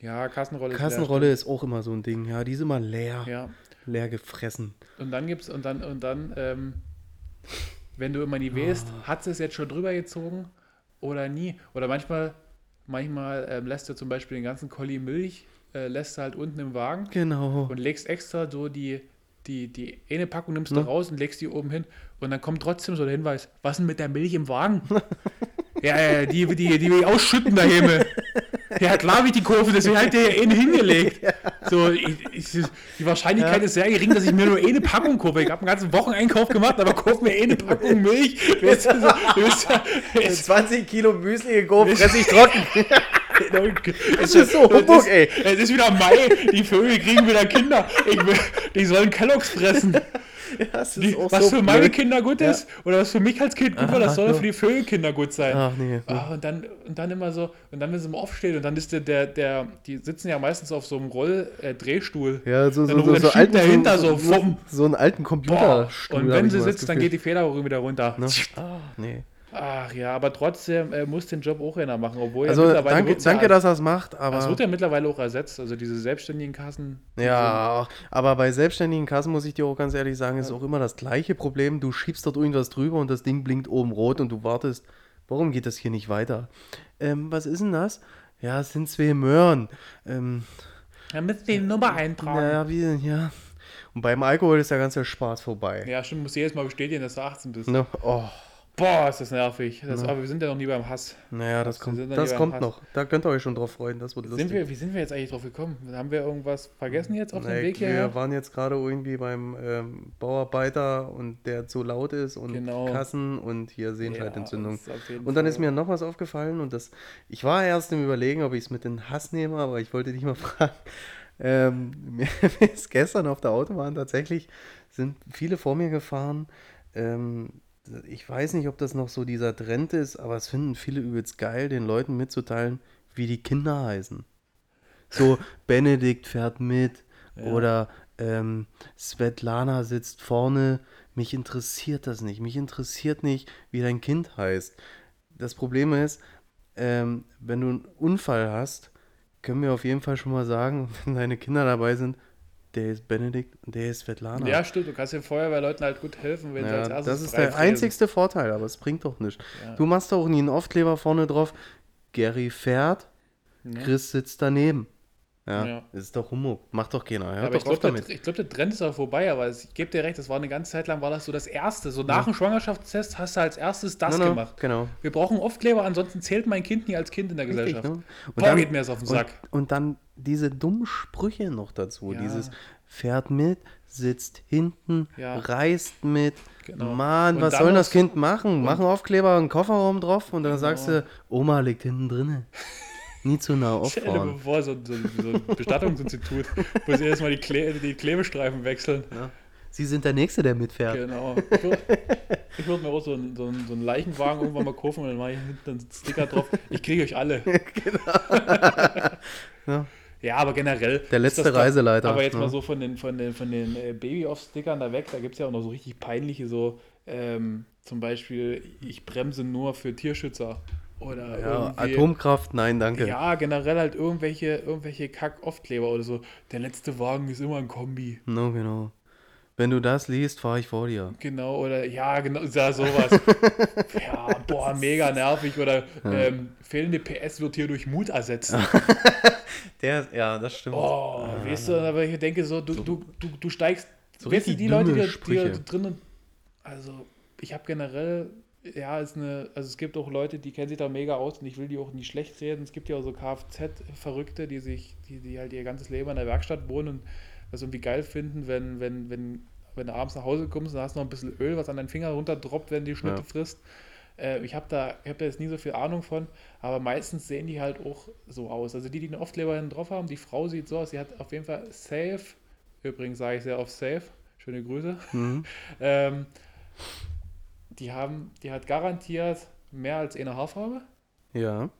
ja, Kassenrolle ist leer, Kassenrolle ist auch immer so ein Ding, ja, die ist immer leer. Ja, leer gefressen. Und dann gibt's, und dann, und dann, ähm, wenn du immer nie weißt, Ah. hat sie es jetzt schon drüber gezogen oder nie? Oder manchmal, manchmal ähm, lässt du zum Beispiel den ganzen Kolli Milch, äh, lässt du halt unten im Wagen Genau. und legst extra so die, die, die eine Packung nimmst du Ne? raus und legst die oben hin und dann kommt trotzdem so der Hinweis, was denn mit der Milch im Wagen? [LAUGHS] ja, ja, die, die, die will ich ausschütten daheim. Ja, klar, wie die Kurve, deswegen hat der ja eine hingelegt. So, ich, ich, die Wahrscheinlichkeit Ja. ist sehr gering, dass ich mir nur eine Packung kaufe. Ich habe einen ganzen Wocheneinkauf gemacht, aber kauf mir eine Packung Milch. Weißt du, so, weißt du, es, 20 Kilo Müsli gekauft, fress ich trocken. [LAUGHS] es ist so Humbug, ey. es ist wieder Mai, die Vögel kriegen wieder Kinder. Ich will, die sollen Kelloggs fressen. [LAUGHS] das Die, was für meine Kinder gut Ja. ist oder was für mich als Kind gut war, das soll ja. für die Vögelkinder gut sein. Ach nee. Ah, und, dann, und dann immer so, und dann, wenn sie mal aufstehen, und dann ist der, der, der die sitzen ja meistens auf so einem Roll-Drehstuhl. Ja, so, so, so, so, alten, dahinter so, so so einen alten. Computerstuhl. Und wenn sie sitzt, dann geht die Federung wieder runter. Ne? Ah, nee. Ach ja, aber trotzdem äh, muss den Job auch einer machen, obwohl Also ja mittlerweile danke, danke ja, dass er es macht, aber. Das wird ja mittlerweile auch ersetzt, also diese selbstständigen Kassen. Ja, aber bei selbstständigen Kassen muss ich dir auch ganz ehrlich sagen, ist auch immer das gleiche Problem. Du schiebst dort irgendwas drüber und das Ding blinkt oben rot und du wartest, warum geht das hier nicht weiter? Ähm, was ist denn das? Ja, es sind zwei Möhren. Ähm, sind- Da müssen die Nummer eintragen. naja, wie denn, ja. Und beim Alkohol ist der ganze Spaß vorbei. Ja, stimmt, musst jedes Mal bestätigen, dass du 18 bist. Ne? Oh, Boah, ist das nervig. Das, Aber wir sind ja noch nie beim Hass. naja, das Wir kommt, das kommt noch. Da könnt ihr euch schon drauf freuen, das wird lustig. Sind wir, wie sind wir jetzt eigentlich drauf gekommen? Haben wir irgendwas vergessen jetzt auf dem Nee, Weg wir hierher? waren jetzt gerade irgendwie beim ähm, Bauarbeiter und der zu laut ist und Genau. Kassen und hier. Ja, ist auf jeden Und dann ist mir noch was aufgefallen und das, ich war erst im Überlegen, ob ich es mit in Hass nehme, aber ich wollte dich mal [LAUGHS] fragen. Ähm, [LAUGHS] mir ist gestern auf der Autobahn tatsächlich, sind viele vor mir gefahren, ähm, ich weiß nicht, ob das noch so dieser Trend ist, aber es finden viele übelst geil, den Leuten mitzuteilen, wie die Kinder heißen. So, [LAUGHS] Benedikt fährt mit Ja. oder ähm, Svetlana sitzt vorne. Mich interessiert das nicht. Mich interessiert nicht, wie dein Kind heißt. Das Problem ist, ähm, wenn du einen Unfall hast, können wir auf jeden Fall schon mal sagen, [LAUGHS] wenn deine Kinder dabei sind, der ist Benedikt und der ist Svetlana. Ja, stimmt. Du kannst den Feuerwehrleuten halt gut helfen, wenn sie als Ja, erstes das ist der einzigste Vorteil, aber es bringt doch nichts. Ja. Du machst doch nie einen Aufkleber vorne drauf. Gary fährt, Ja. Chris sitzt daneben. Ja, Ja. das ist doch Humbug. Macht doch keiner. Hört aber ich doch auf glaube, der, ich glaub, der Trend ist auch vorbei, aber ich gebe dir recht, das war eine ganze Zeit lang, war das so das Erste. So nach dem Schwangerschaftstest hast du als erstes das No, no, gemacht. Genau. Wir brauchen Aufkleber, ansonsten zählt mein Kind nie als Kind in der Richtig, Gesellschaft. ne? Und Boah, dann- geht mir das auf den Sack. Und, und dann diese dummen Sprüche noch dazu. Ja. Dieses fährt mit, sitzt hinten, Ja. reist mit. Genau. Mann, was soll das Kind machen? Mach einen Aufkleber, einen Kofferraum drauf und dann Genau. sagst du, Oma liegt hinten drinne. [LAUGHS] Nie zu nah Stell dir auffahren. vor, so, so, so ein Bestattungsinstitut, wo sie erstmal die, Kle die Klebestreifen wechseln. Ja. Sie sind der Nächste, der mitfährt. Genau. Ich würde würd mir auch so einen, so, einen, so einen Leichenwagen irgendwann mal kaufen und dann mache ich hinten einen Sticker drauf. Ich kriege euch alle. [LAUGHS] Ja. Ja, aber generell. Der letzte doch- Reiseleiter, Aber jetzt ne? mal so von den, von den, von den äh, Baby-Off-Stickern da weg, da gibt es ja auch noch so richtig peinliche, so ähm, zum Beispiel, ich bremse nur für Tierschützer. Oder Ja, Atomkraft, nein, danke. Ja, generell halt irgendwelche, irgendwelche Kack-Aufkleber oder so. Der letzte Wagen ist immer ein Kombi. No, genau. Wenn du das liest, fahre ich vor dir. Genau, oder ja, genau, ja, sowas. [LAUGHS] ja, boah, mega nervig. Oder ähm, fehlende PS wird hier durch Mut ersetzt. [LAUGHS] Der, ja, das stimmt. Oh, weißt du, aber ich denke so, du, du, du, du steigst, So weißt du, die Leute, die, die da drinnen, also ich habe generell, ja, ist eine, also es gibt auch Leute, die kennen sich da mega aus und ich will die auch nicht schlecht reden. Es gibt ja auch so Kfz-Verrückte, die sich, die, die halt ihr ganzes Leben in der Werkstatt wohnen und das irgendwie geil finden, wenn, wenn, wenn, wenn du abends nach Hause kommst und hast noch ein bisschen Öl, was an deinen Finger runterdroppt, wenn die Schnitte Ja. frisst. Äh, ich habe da, ich hab da jetzt nie so viel Ahnung von, aber meistens sehen die halt auch so aus. Also die, die den Aufkleber hinten drauf haben, die Frau sieht so aus, sie hat auf jeden Fall safe, übrigens sage ich sehr oft safe, schöne Grüße, Mhm. [LAUGHS] ähm, die haben, die hat garantiert mehr als eine Haarfarbe. Ja.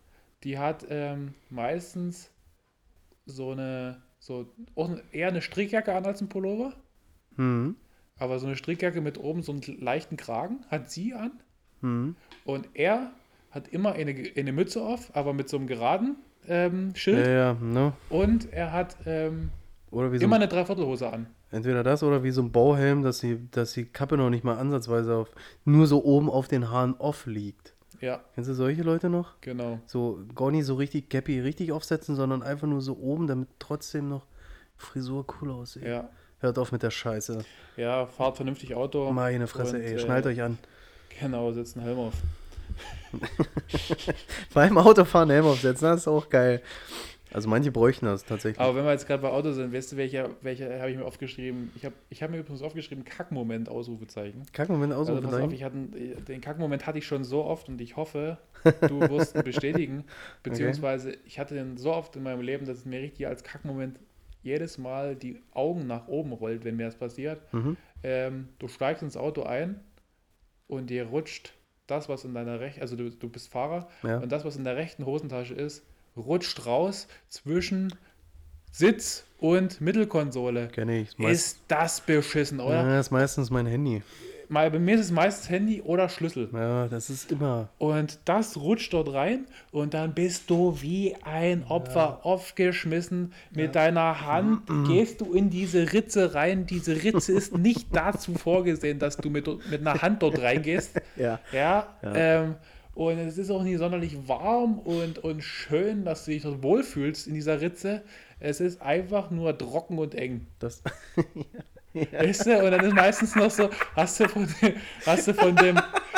Die hat ähm, meistens so eine, so eher eine Strickjacke an als ein Pullover. Mhm. Aber so eine Strickjacke mit oben so einen leichten Kragen hat sie an. Mhm. Und er hat immer eine, eine Mütze auf, aber mit so einem geraden ähm, Schild. Ja, ja, no. Und er hat ähm, so immer ein, eine Dreiviertelhose an. Entweder das oder wie so ein Bauhelm, dass die, dass die Kappe noch nicht mal ansatzweise auf, nur so oben auf den Haaren off liegt. Ja, Kennst du solche Leute noch? genau. So gar nicht so richtig Cappy richtig aufsetzen, sondern einfach nur so oben, damit trotzdem noch Frisur cool aussieht. Ja, Hört auf mit der Scheiße. ja fahrt vernünftig Auto. Meine Fresse, Und, ey. äh, Schnallt euch an. Genau, setzt einen Helm auf. [LAUGHS] Beim Autofahren Helm aufsetzen, das ist auch geil. Also manche bräuchten das tatsächlich. Aber wenn wir jetzt gerade bei Auto sind, weißt du, welcher, welcher habe ich mir aufgeschrieben? Ich habe ich hab mir übrigens aufgeschrieben, Kackmoment, Ausrufezeichen. Kackmoment Also pass auf, Ausrufezeichen. ich hatte, den Kackmoment hatte ich schon so oft und ich hoffe, du [LAUGHS] wirst ihn bestätigen. Beziehungsweise ich hatte den so oft in meinem Leben, dass es mir richtig als Kackmoment jedes Mal die Augen nach oben rollt, wenn mir das passiert. Mhm. Ähm, du steigst ins Auto ein und dir rutscht das, was in deiner rechten, also du, du bist Fahrer Ja. und das, was in der rechten Hosentasche ist, rutscht raus zwischen Sitz und Mittelkonsole. Kenne ich. Ist das beschissen, oder? ja, das ist meistens mein Handy. Mal, bei mir ist es meistens Handy oder Schlüssel. Ja, das ist immer. Und das rutscht dort rein und dann bist du wie ein Opfer aufgeschmissen mit deiner Hand. Gehst du in diese Ritze rein. Diese Ritze ist nicht dazu vorgesehen, dass du mit, mit einer Hand dort reingehst. [LAUGHS] Ja. Ja. Ähm, und es ist auch nicht sonderlich warm und, und schön, dass du dich dort wohlfühlst in dieser Ritze. Es ist einfach nur trocken und eng. Das, [LAUGHS] Weißt du? Und dann ist meistens noch so, hast du von dem, hast du von dem, [LAUGHS]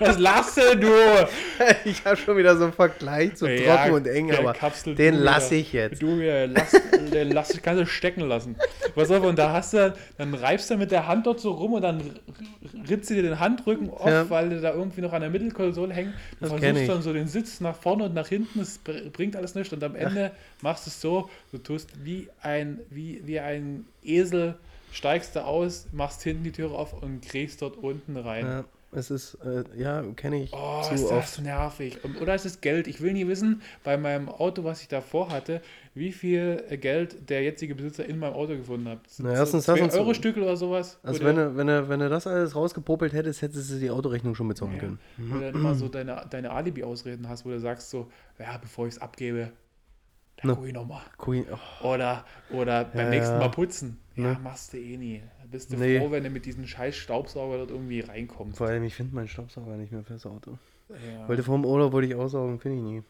was lachst denn du? [LAUGHS] ich habe schon wieder so einen Vergleich zu Ja, trocken und eng, aber Kapsel, den lasse ich jetzt. Du wieder, lass, den lass, kannst du stecken lassen. Pass auf, und da hast du, dann reibst du mit der Hand dort so rum und dann ritzt du dir den Handrücken auf, Ja. weil du da irgendwie noch an der Mittelkonsole hängst. Du Das versuchst dann so den Sitz nach vorne und nach hinten, es br- bringt alles nichts. Und am Ende machst du es so, du tust wie ein, wie, wie ein Esel, steigst du aus, machst hinten die Türe auf und kriegst dort unten rein. Ja. Es ist, äh, ja, kenne ich Oh, zu ist das oft. nervig. Oder ist es Geld? Ich will nie wissen, bei meinem Auto, was ich davor hatte, wie viel äh, Geld der jetzige Besitzer in meinem Auto gefunden hat. Na, erstens das so- Euro Stückel oder sowas? Also wenn du, wenn, du, wenn du das alles rausgepopelt hättest, hättest du die Autorechnung schon bezahlen Ja. können. wo du dann immer so deine, deine Alibi-Ausreden hast, wo du sagst so, ja, bevor ich es abgebe, dann Ne. guck ich nochmal. Oh, Oder, oder beim Ja, nächsten ja. Mal putzen. Ja, Ne. machst du eh nie. Bist du Nee. froh, wenn du mit diesem scheiß Staubsauger dort irgendwie reinkommst. vor allem, ich finde meinen Staubsauger nicht mehr fürs Auto. Ja, Wollte vor dem Urlaub wollte ich aussaugen, finde ich nie.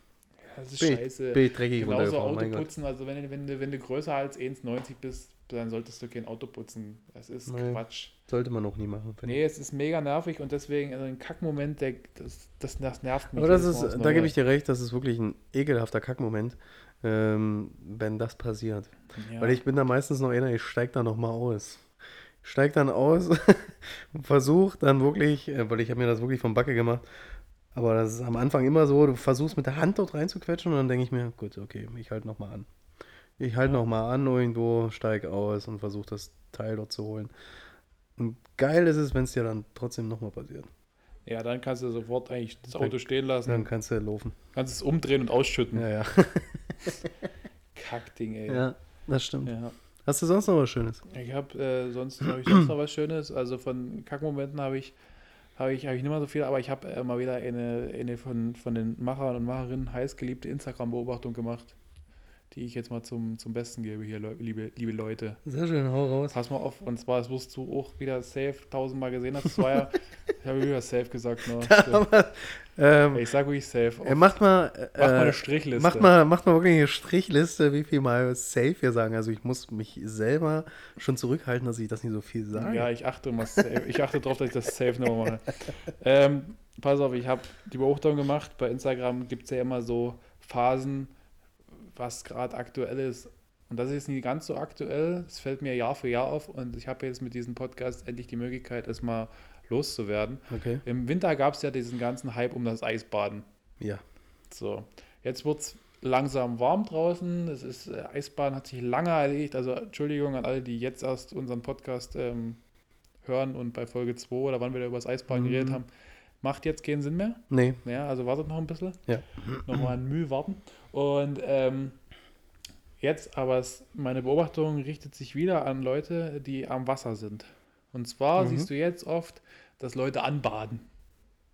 das ist Bin ich, scheiße. bin ich dreckig Genauso Auto putzen, also wenn du, wenn, du, wenn du größer als 1,90 bist, dann solltest du kein Auto putzen. Das ist Nee. Quatsch. Sollte man auch nie machen. finde Nee, es ist mega nervig und deswegen also ein Kackmoment, der, das, das, das nervt mich. Aber das ist, da gebe ich dir recht, das ist wirklich ein ekelhafter Kackmoment, ähm, wenn das passiert. ja. Weil ich bin da meistens noch einer, ich steige da nochmal aus. Steige dann aus [LAUGHS] und versuche dann wirklich, äh, weil ich habe mir das wirklich vom Backe gemacht, aber das ist am Anfang immer so, du versuchst mit der Hand dort reinzuquetschen und dann denke ich mir, gut, okay, ich halte nochmal an. Ich halte Ja. nochmal an irgendwo, steige aus und versuche das Teil dort zu holen. Und geil ist es, wenn es dir dann trotzdem nochmal passiert. ja, dann kannst du sofort eigentlich das Dann- Auto stehen lassen, Dann kannst du laufen. kannst es umdrehen und ausschütten. Ja, ja. [LAUGHS] Kackding, ey. Ja, das stimmt. Ja. Hast du sonst noch was Schönes? Ich habe äh, sonst, hab ich sonst noch was Schönes. Also von Kackmomenten habe ich, habe ich, habe ich nicht mehr so viel, aber ich habe äh, mal wieder eine, eine von, von den Machern und Macherinnen heißgeliebte Instagram-Beobachtung gemacht, die ich jetzt mal zum, zum Besten gebe hier, liebe, liebe Leute. Sehr schön, hau raus. Pass mal auf, und zwar, das wirst du auch wieder safe tausendmal gesehen hast. Das war ja, [LAUGHS] ich habe wieder safe gesagt. Ne? Aber, ähm, Ich sag wirklich safe. äh, macht mal, äh, Mach mal eine Strichliste. Macht mal, macht mal wirklich eine Strichliste, wie viel mal safe wir sagen. Also ich muss mich selber schon zurückhalten, dass ich das nicht so viel sage. Ja, ich achte immer safe. Ich achte darauf, dass ich das safe nochmal mache. Ähm, pass auf, ich habe die Beobachtung gemacht. Bei Instagram gibt es ja immer so Phasen, was gerade aktuell ist. Und das ist jetzt nicht ganz so aktuell. Es fällt mir Jahr für Jahr auf. Und ich habe jetzt mit diesem Podcast endlich die Möglichkeit, es mal loszuwerden. Okay. Im Winter gab es ja diesen ganzen Hype um das Eisbaden. Ja. So, jetzt wird es langsam warm draußen. Es ist, äh, Eisbahn hat sich lange erledigt. Also Entschuldigung an alle, die jetzt erst unseren Podcast ähm, hören und bei Folge 2 oder wann wir da über das Eisbahn Mhm. geredet haben. Macht jetzt keinen Sinn mehr. Nee. Ja, also wartet noch ein bisschen. Ja. Nochmal ein Mühe warten. Und ähm, jetzt aber, meine Beobachtung richtet sich wieder an Leute, die am Wasser sind. Und zwar Mhm. siehst du jetzt oft, dass Leute anbaden.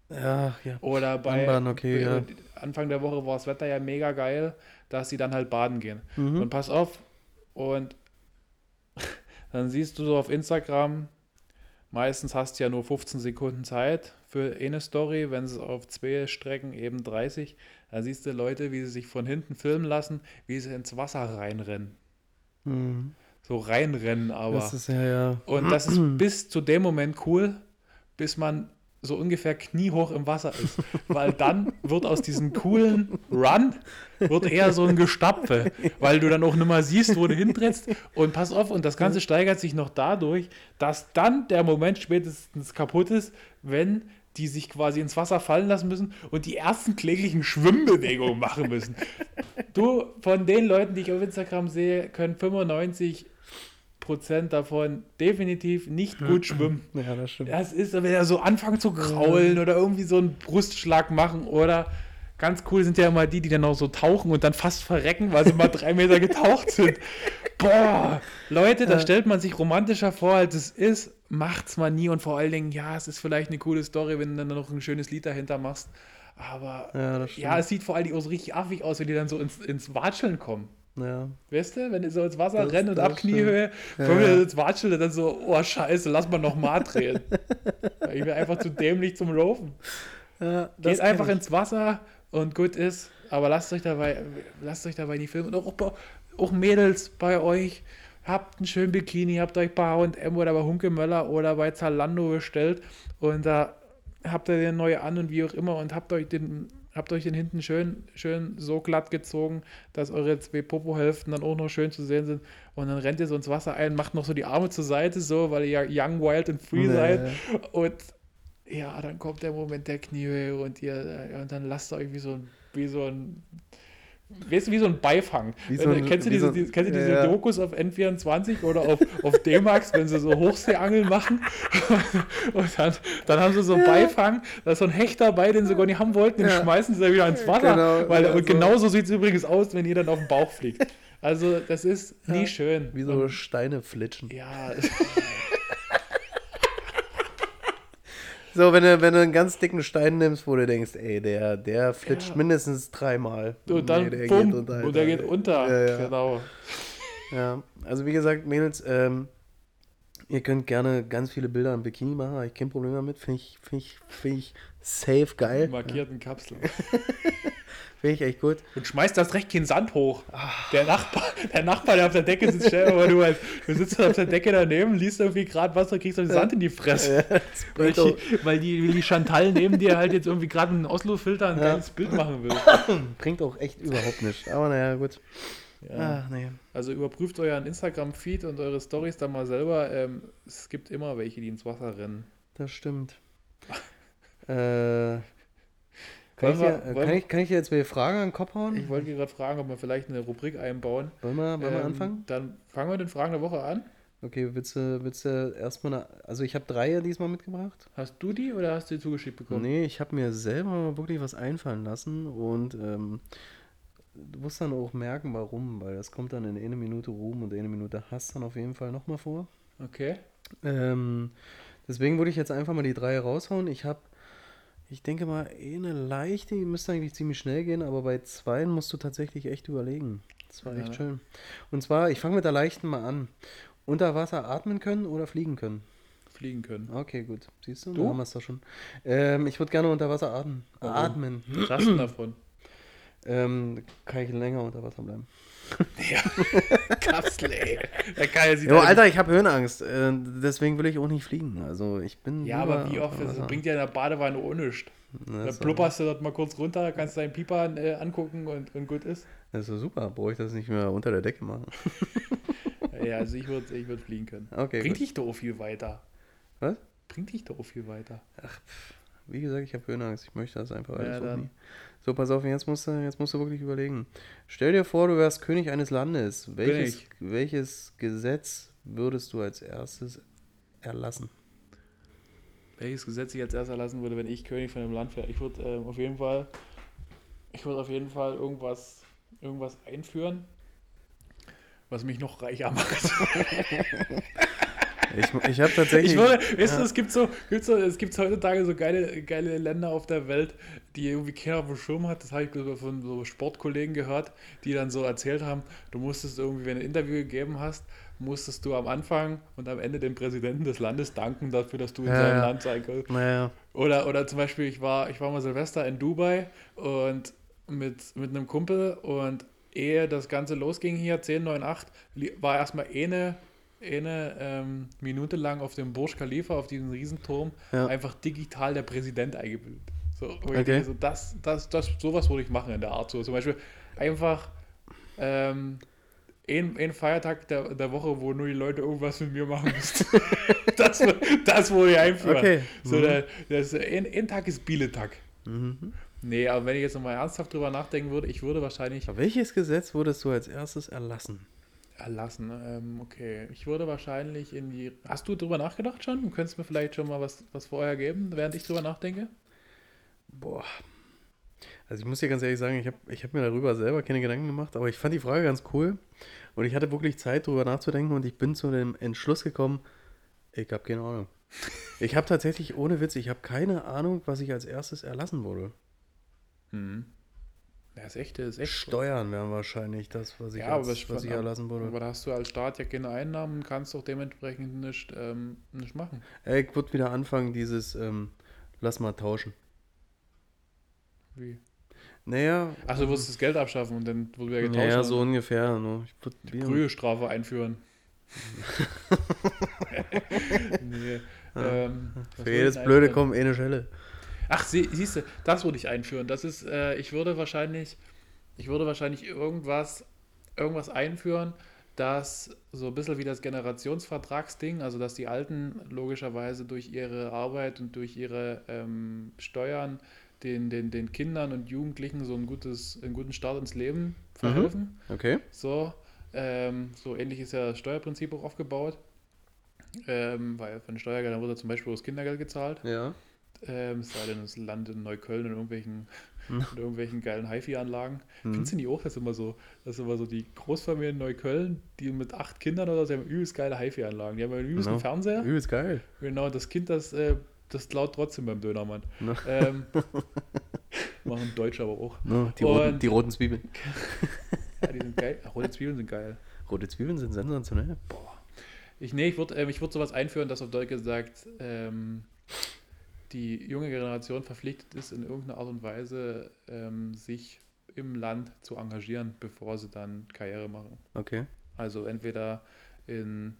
Ja, ja. Oder bei Anbaden, okay, ja. Anfang der Woche war das Wetter ja mega geil, dass sie dann halt baden gehen. Mhm. Und pass auf, und [LAUGHS] dann siehst du so auf Instagram, meistens hast du ja nur 15 Sekunden Zeit für eine Story, wenn es auf zwei Strecken eben 30, da siehst du Leute, wie sie sich von hinten filmen lassen, wie sie ins Wasser reinrennen. Mhm. So reinrennen aber. Das ist ja, ja. Und das ist bis zu dem Moment cool, bis man so ungefähr kniehoch im Wasser ist. [LAUGHS] Weil dann wird aus diesem coolen Run wird eher so ein Gestapfe, weil du dann auch nicht mehr siehst, wo du hintrittst. Und pass auf, und das Ganze steigert sich noch dadurch, dass dann der Moment spätestens kaputt ist, wenn die sich quasi ins Wasser fallen lassen müssen und die ersten kläglichen Schwimmbewegungen machen müssen. Du, von den Leuten, die ich auf Instagram sehe, können 95 Prozent davon definitiv nicht gut schwimmen. Ja, das stimmt. Das ist, wenn er so anfangen zu kraulen oder irgendwie so einen Brustschlag machen oder ganz cool sind ja immer die, die dann auch so tauchen und dann fast verrecken, weil sie mal drei Meter getaucht sind. [LAUGHS] Boah, Leute, da stellt man sich romantischer vor, als es ist. Macht's mal nie und vor allen Dingen, ja, es ist vielleicht eine coole Story, wenn du dann noch ein schönes Lied dahinter machst. Aber Ja, ja, es sieht vor allen Dingen auch so richtig affig aus, wenn die dann so ins, ins Watscheln kommen. ja. Weißt du, wenn die so ins Wasser Das- rennen und ab Kniehöhe, Ja, kommen die ins Watscheln und dann so, oh Scheiße, lass mal noch mal drehen. [LAUGHS] ich bin einfach zu dämlich zum Laufen. ja Geht einfach kenn ins Wasser und gut ist, aber lasst euch dabei, lasst euch dabei nicht filmen. Und auch, auch Mädels bei euch, habt einen schönen Bikini, habt euch bei H&M oder bei Hunke Möller oder bei Zalando bestellt und da habt ihr den neu an und wie auch immer und habt euch den habt euch den hinten schön, schön so glatt gezogen, dass eure zwei Popo-Hälften dann auch noch schön zu sehen sind. Und dann rennt ihr so ins Wasser ein, macht noch so die Arme zur Seite, so, weil ihr ja young, wild and free Nee. seid. Und ja, dann kommt der Moment der Kniehöhe und ihr und dann lasst ihr euch wie so ein, wie so ein weißt du, wie so ein Beifang. Wenn so ein- kennst du diese, so ein- kennst du diese ja, ja. Dokus auf N24 oder auf, auf D-Max, wenn sie so Hochseeangeln machen? [LAUGHS] Und dann, dann haben sie so einen Beifang, da ist so ein Hecht dabei, den sie gar nicht haben wollten, den Ja. schmeißen sie dann wieder ins Wasser. Genau, weil, ja, und so. genauso sieht es übrigens aus, wenn ihr dann auf den Bauch fliegt. Also, das ist nie schön. Wie so Und, Steine flitschen. ja, [LAUGHS] So, wenn du, wenn du einen ganz dicken Stein nimmst, wo du denkst, ey, der, der flitscht Ja. mindestens dreimal. und dann Nee, der bumm, geht unter, und der geht unter. Ja, ja. Genau. Ja, also wie gesagt, Mädels, ähm, ihr könnt gerne ganz viele Bilder im Bikini machen, habe ich kein Problem damit. Finde ich, find ich, find ich safe geil. Markierten Kapseln. [LAUGHS] Finde ich echt gut. Und schmeißt das recht kein Sand hoch. Ah. Der Nachbar, der Nachbar, der auf der Decke sitzt, stell dir mal, du, halt, du sitzt auf der Decke daneben, liest irgendwie gerade was und kriegst dann Sand in die Fresse. Das Weil, die, weil, die, die Chantal neben dir halt jetzt irgendwie gerade einen Oslo-Filter ein Ja. geiles Bild machen will. bringt auch echt überhaupt nichts. Aber naja, gut. Ja. Ah, nee. Also überprüft euren Instagram-Feed und eure Stories dann mal selber. Ähm, es gibt immer welche, die ins Wasser rennen. Das stimmt. [LAUGHS] äh, kann, ich wir- wollen- kann, ich, kann ich jetzt welche Fragen an den Kopf hauen? Ich wollte gerade fragen, ob wir vielleicht eine Rubrik einbauen. wollen wir, wollen wir Ähm, anfangen? Dann fangen wir den Fragen der Woche an. Okay, willst du, willst du erstmal eine. Also, ich habe drei ja diesmal mitgebracht. Hast du die oder hast du die zugeschickt bekommen? Nee, ich habe mir selber mal wirklich was einfallen lassen und ähm, du musst dann auch merken, warum, weil das kommt dann in eine Minute Ruhm und eine Minute Hass dann auf jeden Fall nochmal vor. Okay. Ähm, deswegen würde ich jetzt einfach mal die drei raushauen. Ich habe, ich denke mal, eine leichte, die müsste eigentlich ziemlich schnell gehen, aber bei zwei musst du tatsächlich echt überlegen. Das war Ja. echt schön. Und zwar, ich fange mit der leichten mal an. Unter Wasser atmen können oder fliegen können? Fliegen können. Okay, gut. Siehst du? Du? Da haben wir es doch schon. Ähm, ich würde gerne unter Wasser atmen. Warum? Atmen. Denn davon? [CLEARS THROAT] Ähm, kann ich länger unter Wasser bleiben. [LAUGHS] Ja, Kapsel, ey. Der Kai sieht Jo, Alter, ich habe Höhenangst. Äh, deswegen will ich auch nicht fliegen. Also ich bin. Ja, aber wie oft? Das bringt ja in der Badewanne auch nichts. Na, Da ist doch- plupperst du dort mal kurz runter, kannst deinen Pieper äh, angucken und, und gut ist. Das ist doch super. Brauche ich das nicht mehr unter der Decke machen. [LAUGHS] Ja, also ich würde ich würd fliegen können. Okay, Bringt gut. dich doch viel weiter. Was? Bringt dich doch viel weiter. Wie gesagt, ich habe Höhenangst. Ich möchte das einfach alles Ja, auch dann. So, pass auf, jetzt musst, du, jetzt musst du wirklich überlegen. Stell dir vor, du wärst König eines Landes. Welches, welches Gesetz würdest du als erstes erlassen? Welches Gesetz ich als erstes erlassen würde, wenn ich König von dem Land wäre? Ich würde ähm, auf jeden Fall, ich würde auf jeden Fall irgendwas, irgendwas einführen, was mich noch reicher macht. [LAUGHS] Ich, ich habe tatsächlich. Ich weißt ja. du, es gibt so, gibt so, es gibt heutzutage so geile, geile Länder auf der Welt, die irgendwie keiner auf dem Schirm hat. Das habe ich von so Sportkollegen gehört, die dann so erzählt haben, du musstest irgendwie, wenn du ein Interview gegeben hast, musstest du am Anfang und am Ende dem Präsidenten des Landes danken dafür, dass du in Ja, seinem ja. Land sein kannst. Naja, Oder, oder zum Beispiel, ich war, ich war mal Silvester in Dubai und mit, mit einem Kumpel und ehe das Ganze losging hier, 10, 9, 8, li- war erstmal eine, eine ähm, Minute lang auf dem Burj Khalifa, auf diesem Riesenturm, Ja. einfach digital der Präsident eingebildet. So, Okay. denke, so, das, das, das, sowas würde ich machen in der Art. So, zum Beispiel einfach ähm, ein, ein Feiertag der, der Woche, wo nur die Leute irgendwas mit mir machen müssen. [LAUGHS] das, das würde ich einführen. Okay. So, Mhm. der, das, ein, ein Tag ist Bieletag. Mhm. Nee, aber wenn ich jetzt nochmal ernsthaft drüber nachdenken würde, ich würde wahrscheinlich Aber welches Gesetz würdest du als erstes erlassen? Erlassen. Ähm, okay, ich würde wahrscheinlich in die. Hast du drüber nachgedacht schon? Du könntest mir vielleicht schon mal was, was vorher geben, während ich drüber nachdenke? Boah. Also ich muss dir ganz ehrlich sagen, ich habe ich hab mir darüber selber keine Gedanken gemacht, aber ich fand die Frage ganz cool und ich hatte wirklich Zeit, darüber nachzudenken und ich bin zu dem Entschluss gekommen, ich habe keine Ahnung. Ich habe tatsächlich, ohne Witz, ich habe keine Ahnung, was ich als erstes erlassen würde. Mhm. Ja, ist echt, ist echt. Steuern wären wahrscheinlich das, was ich, Ja, als, das was ich erlassen würde. Aber da hast du als Staat ja keine Einnahmen und kannst doch dementsprechend nicht, ähm, nicht machen. Ey, ich würde wieder anfangen, dieses, ähm, lass mal tauschen. Wie? Naja, Achso, du wirst das Geld abschaffen und dann wird wieder getauscht. naja, so ungefähr. Ne? Ich würd die Brühestrafe einführen. [LAUGHS] nee. Ähm, was Für jedes Blöde kommt eh eine Schelle. Ach, sie, siehst du, das würde ich einführen. Das ist, äh, ich würde wahrscheinlich, ich würde wahrscheinlich irgendwas, irgendwas einführen, das so ein bisschen wie das Generationsvertragsding, also dass die Alten logischerweise durch ihre Arbeit und durch ihre ähm, Steuern den, den, den Kindern und Jugendlichen so ein gutes, einen guten Start ins Leben verhelfen. Okay. So, ähm, so ähnlich ist ja das Steuerprinzip auch aufgebaut. Ähm, weil von den Steuergeldern wurde zum Beispiel das Kindergeld gezahlt. Ja. Ähm, es sei denn, es landet in Neukölln in irgendwelchen, Hm. in irgendwelchen geilen HiFi-Anlagen. Mhm. Findest du nicht auch, dass immer so, dass immer so die Großfamilien in Neukölln, die mit acht Kindern oder so, die haben übelst geile HiFi-Anlagen. Die haben einen übelsten Genau. Fernseher. Übelst geil. Genau, das Kind, das, äh, das klaut trotzdem beim Dönermann. Ne? Ähm, [LAUGHS] machen Deutsche aber auch. Ne, Die, roten, Und- die roten Zwiebeln. [LAUGHS] Ja, die sind geil. Rote Zwiebeln sind geil. Rote Zwiebeln sind sensationell. Ich, nee, ich würde ähm, ich würd sowas einführen, dass auf Deutsch gesagt ähm, die junge Generation verpflichtet ist, in irgendeiner Art und Weise ähm, sich im Land zu engagieren, bevor sie dann Karriere machen. Okay. Also entweder in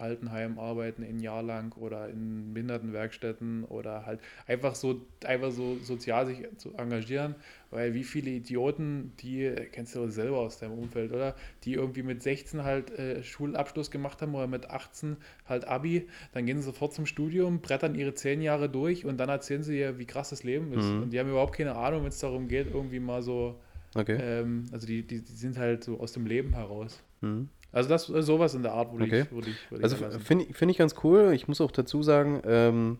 Altenheimen arbeiten ein Jahr lang oder in Behindertenwerkstätten oder halt einfach so einfach so sozial sich zu engagieren, weil wie viele Idioten, die kennst du selber aus deinem Umfeld, oder? Die irgendwie mit 16 halt äh, Schulabschluss gemacht haben oder mit 18 halt Abi, dann gehen sie sofort zum Studium, brettern ihre zehn Jahre durch und dann erzählen sie ihr, wie krass das Leben ist. Mhm. Und die haben überhaupt keine Ahnung, wenn es darum geht, irgendwie mal so, Okay. ähm, also die, die, die sind halt so aus dem Leben heraus. Mhm. Also das äh, sowas in der Art würde Okay. ich, würde ich, würde Also finde ich, find ich ganz cool. Ich muss auch dazu sagen, ähm,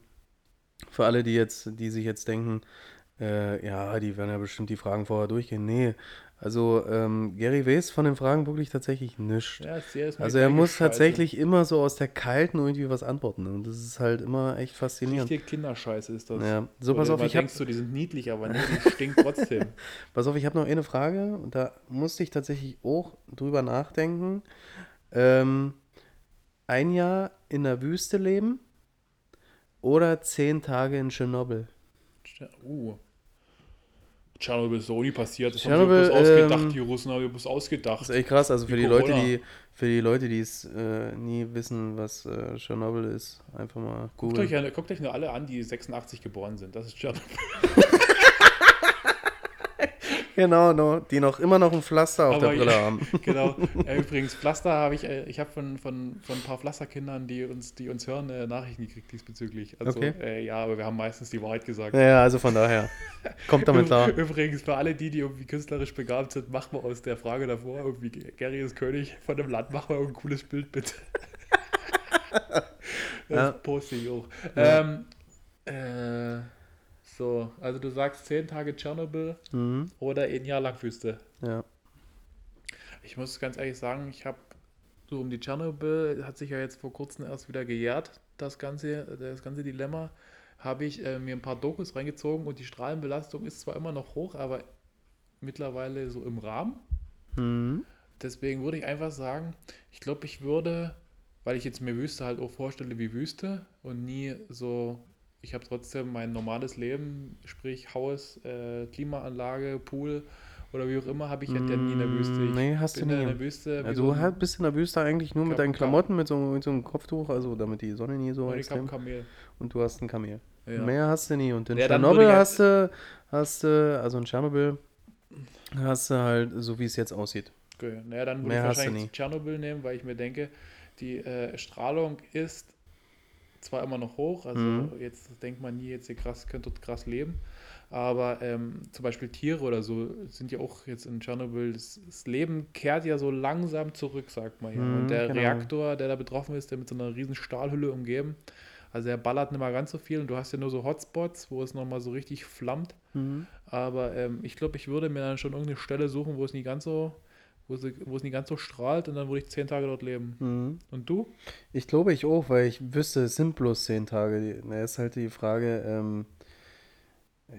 für alle, die jetzt, die sich jetzt denken, äh, ja, die werden ja bestimmt die Fragen vorher durchgehen. Nee, also ähm, Gary weiß von den Fragen wirklich tatsächlich nichts. Ja, Also er muss Scheiße. tatsächlich immer so aus der Kalten irgendwie was antworten. Und das ist halt immer echt faszinierend. Richtige Kinderscheiße ist das. Ja, so Wo pass auf, ich habe denkst du, die sind niedlich, aber nee, die stinken trotzdem. [LAUGHS] Pass auf, ich habe noch eine Frage und da musste ich tatsächlich auch drüber nachdenken. Ähm, ein Jahr in der Wüste leben oder zehn Tage in Tschernobyl? Uh. Tschernobyl ist so nie passiert. Das Tschernobyl, haben sie bloß ausgedacht, ähm, die Russen haben bloß ausgedacht. Das ist echt krass, also für Wie die Leute, die für die Leute, die es äh, nie wissen, was äh, Tschernobyl ist, einfach mal Guckt euch, googeln. guckt euch nur alle an, die 86 geboren sind. Das ist Tschernobyl. [LAUGHS] Genau, no, die noch immer noch ein Pflaster auf Aber der Brille ja. haben. [LAUGHS] genau. [LAUGHS] Äh, übrigens, Pflaster habe ich, äh, ich habe von, von, von ein paar Pflasterkindern, die uns, die uns hören, äh, Nachrichten gekriegt diesbezüglich. Also, Okay. äh, ja, aber wir haben meistens die Wahrheit gesagt. Ja, also von daher. Kommt damit klar. Übrigens, für alle die, die irgendwie künstlerisch begabt sind, macht mal aus der Frage davor, irgendwie Gary ist König von dem Land, mach mal irgendein cooles Bild bitte. [LAUGHS] das Ja. poste ich auch. Ja. Ähm, äh, so, also du sagst 10 Tage Tschernobyl Mhm. oder ein Jahr lang Wüste. Ja. Ich muss ganz ehrlich sagen, ich habe so um die Tschernobyl, hat sich ja jetzt vor kurzem erst wieder gejährt, das ganze, das ganze Dilemma, habe ich äh, mir ein paar Dokus reingezogen und die Strahlenbelastung ist zwar immer noch hoch, aber mittlerweile so im Rahmen. Mhm. Deswegen würde ich einfach sagen, ich glaube, ich würde, weil ich jetzt mir Wüste halt auch vorstelle wie Wüste und nie so, ich habe trotzdem mein normales Leben, sprich Haus, äh, Klimaanlage, Pool oder wie auch immer, habe ich halt ja nie in der Wüste. Ich Nee, hast du nie. in der Wüste. Also so du bist in der Wüste eigentlich nur mit deinen Klamotten, mit so, mit so einem Kopftuch, also damit die Sonne nie so und extrem. Kamel. Und du hast ein Kamel. Ja. Mehr hast du nie. Und in Ja, Tschernobyl halt- hast du, hast du, also in Tschernobyl hast du halt so, wie es jetzt aussieht. Okay. Naja, dann würde Mehr ich wahrscheinlich. Tschernobyl nehmen, weil ich mir denke, die äh, Strahlung ist zwar immer noch hoch, also Mhm. jetzt denkt man nie, jetzt hier krass, könnte dort krass leben, aber ähm, zum Beispiel Tiere oder so sind ja auch jetzt in Tschernobyl, das, das Leben kehrt ja so langsam zurück, sagt man ja. Mhm, Und der genau. Reaktor, der da betroffen ist, der mit so einer riesen Stahlhülle umgeben, also er ballert nicht mal ganz so viel und du hast ja nur so Hotspots, wo es nochmal so richtig flammt. Aber ähm, ich glaube, ich würde mir dann schon irgendeine Stelle suchen, wo es nie ganz so, wo, sie, wo es nie ganz so strahlt und dann würde ich zehn Tage dort leben. Mhm. Und du? Ich glaube ich auch, weil ich wüsste, es sind bloß zehn Tage. Na, ist halt die Frage, ähm,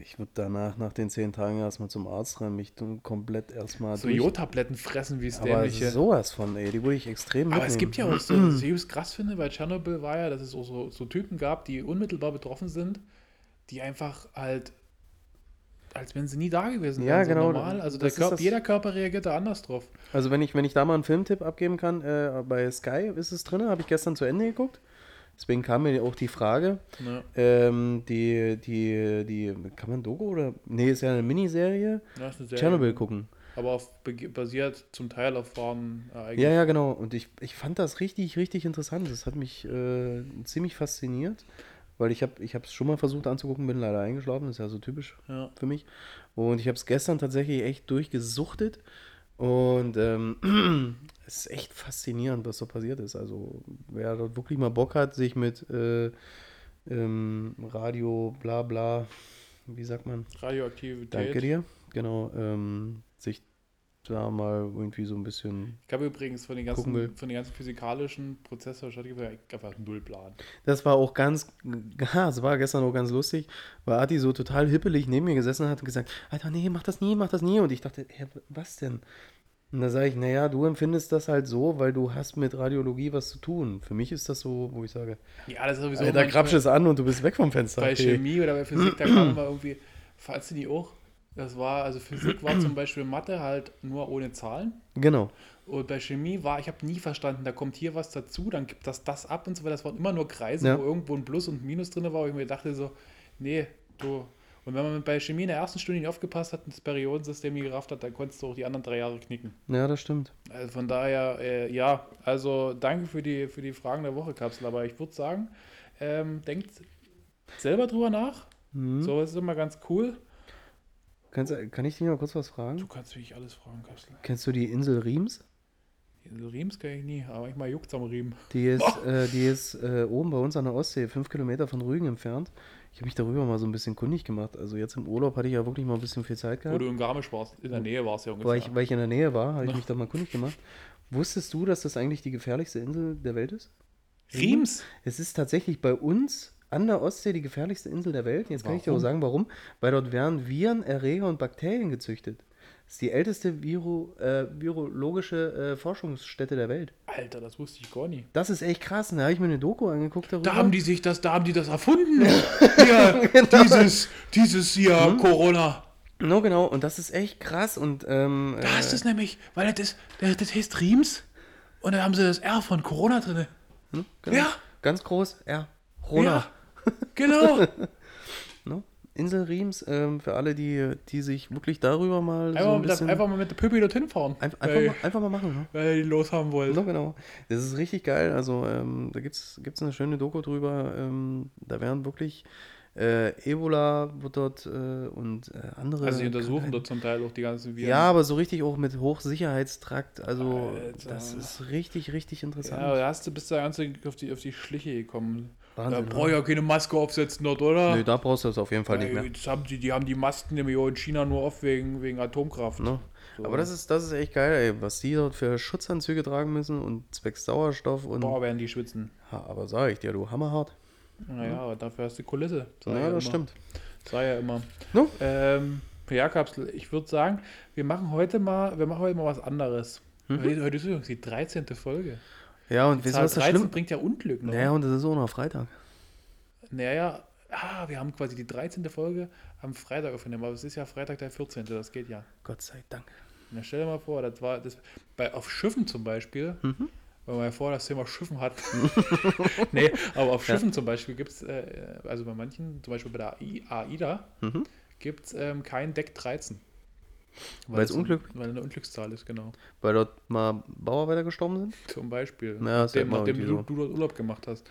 ich würde danach, nach den zehn Tagen erstmal zum Arzt rennen, mich komplett erstmal So Jodtabletten fressen, wie es Aber dämliche. sowas von, ey, die würde ich extrem Aber es mitnehmen. gibt ja auch so, [CLEARS THROAT] was ich krass finde, bei Tschernobyl war ja, dass es auch so, so Typen gab, die unmittelbar betroffen sind, die einfach halt, als wenn sie nie da gewesen Ja, wären, so genau, normal. Also der Körper, jeder Körper reagiert da anders drauf. Also wenn ich, wenn ich da mal einen Filmtipp abgeben kann, äh, bei Sky ist es drin, habe ich gestern zu Ende geguckt. Deswegen kam mir auch die Frage, Ne? ähm, die, die, die, kann man Doku oder? Nee, ist ja eine Miniserie. Ja. Tschernobyl gucken. Aber auf, basiert zum Teil auf wahren Ereignissen. Ja, ja, genau. Und ich, ich fand das richtig, richtig interessant. Das hat mich äh, ziemlich fasziniert, weil ich habe ich es schon mal versucht anzugucken, bin leider eingeschlafen, das ist ja so typisch Ja. für mich. Und ich habe es gestern tatsächlich echt durchgesuchtet und ähm, [CLEARS THROAT] es ist echt faszinierend, was so passiert ist. Also wer dort wirklich mal Bock hat, sich mit äh, ähm, Radio, bla bla, wie sagt man? Radioaktivität. Danke dir. Genau, ähm, sich da mal irgendwie so ein bisschen. Ich habe übrigens von den ganzen, von den ganzen physikalischen Prozessen einfach null Plan. Das war auch ganz, [LAUGHS] ja, es war gestern auch ganz lustig, weil Adi so total hippelig neben mir gesessen hat und gesagt, Alter, nee, mach das nie, mach das nie. Und ich dachte, hä, was denn? Und da sage ich, naja, du empfindest das halt so, weil du hast mit Radiologie was zu tun. Für mich ist das so, wo ich sage, Ja, das ist sowieso manchmal grapsch es an und du bist weg vom Fenster. bei Okay. Chemie oder bei Physik, da kann man irgendwie, falls du die auch, das war, also Physik war zum Beispiel Mathe halt nur ohne Zahlen. Genau. Und bei Chemie war, ich habe nie verstanden, da kommt hier was dazu, dann gibt das das ab und so weiter. Das waren immer nur Kreise, Ja. wo irgendwo ein Plus und ein Minus drin war, wo ich mir dachte so, nee, du. Und wenn man bei Chemie in der ersten Stunde nicht aufgepasst hat und das Periodensystem nie gerafft hat, dann konntest du auch die anderen drei Jahre knicken. Ja, das stimmt. Also von daher, äh, ja, also danke für die, für die Fragen der Woche, Kapsel. Aber ich würde sagen, ähm, denkt selber drüber nach. Mhm. So, das ist immer ganz cool. Kannst, kann ich dich mal kurz was fragen? Du kannst wirklich alles fragen, Kapsel. Kennst du die Insel Riems? Also Riems kann ich nie, aber manchmal juckt es am Riemen. Die ist, äh, die ist äh, oben bei uns an der Ostsee, fünf Kilometer von Rügen entfernt. Ich habe mich darüber mal so ein bisschen kundig gemacht. Also jetzt im Urlaub hatte ich ja wirklich mal ein bisschen viel Zeit Wo gehabt. du in Garmisch warst, in der Nähe warst ja ungefähr. Weil ich, weil ich in der Nähe war, habe ich mich da mal kundig gemacht. Wusstest du, dass das eigentlich die gefährlichste Insel der Welt ist? Riems? Es ist tatsächlich bei uns an der Ostsee die gefährlichste Insel der Welt. Jetzt kann ich dir auch Warum? sagen, warum. Weil dort werden Viren, Erreger und Bakterien gezüchtet. Das ist die älteste Viro, äh, virologische äh, Forschungsstätte der Welt. Alter, das wusste ich gar nie. Das ist echt krass. Da habe ich mir eine Doku angeguckt darüber. Da haben die sich das, da haben die das erfunden. [LAUGHS] ja, dieses, dieses hier Corona. No, genau. Und das ist echt krass. Und ähm, Da ist es nämlich, weil das, das, das heißt Riems und da haben sie das R von Corona drin. äh, genau. Ja. ganz groß. Ja. Rona. Ja, genau. [LAUGHS] No? Insel Riems, ähm, für alle, die, die sich wirklich darüber mal so Einfach, ein mit, bisschen... einfach mal mit der Püppi dorthin fahren. Einfach, einfach, weil, mal, einfach mal machen, ne? weil die los haben wollen. So genau. Das ist richtig geil. Also ähm, da gibt es eine schöne Doku drüber. Ähm, da werden wirklich äh, Ebola wird dort äh, und äh, andere. Also sie untersuchen Krankheiten. dort zum Teil auch die ganzen Viren. Ja, aber so richtig auch mit Hochsicherheitstrakt. Also Alter. das ist richtig, richtig interessant. Ja, da hast du, bist du ganz auf die, auf die Schliche gekommen. Wahnsinn, da brauche ich ja keine Maske aufsetzen dort, oder? Nö, da brauchst du das auf jeden Fall nicht Ey, mehr. das haben die, die haben die Masken nämlich auch in China nur auf wegen, wegen Atomkraft. Ne? So. Aber das ist, das ist echt geil, ey, was die dort für Schutzanzüge tragen müssen und zwecks Sauerstoff und. Boah, werden die schwitzen. Ha, aber sag ich dir, du hammerhart. Naja, aber dafür hast du Kulisse. Sag Ja, ich das immer. stimmt. Sag ja immer. No? Ähm, ja, Kapsel, ich würde sagen, wir machen heute mal, wir machen heute mal was anderes. Mhm. Heute, heute ist übrigens die 13. Folge. Ja, und weißt du, Zahl was das 13 schlimm? bringt ja Unglück. Ne? Naja, und das ist auch noch Freitag. Naja, ah, wir haben quasi die 13. Folge am Freitag aufgenommen, aber es ist ja Freitag der 14. Das geht ja. Gott sei Dank. Na, stell dir mal vor, das war das bei auf Schiffen zum Beispiel, Mhm. weil wir ja vorher das Thema Schiffen hatten. [LAUGHS] [LAUGHS] nee, aber auf Schiffen zum Beispiel gibt es, äh, also bei manchen, zum Beispiel bei der AI AIDA, Mhm. gibt es ähm, kein Deck 13. Weil es ein- Unglück- Weil eine Unglückszahl ist, genau. Weil dort mal Bauarbeiter gestorben sind? Zum Beispiel. Ja, ja nachdem, irgendwie du, du dort Urlaub gemacht hast.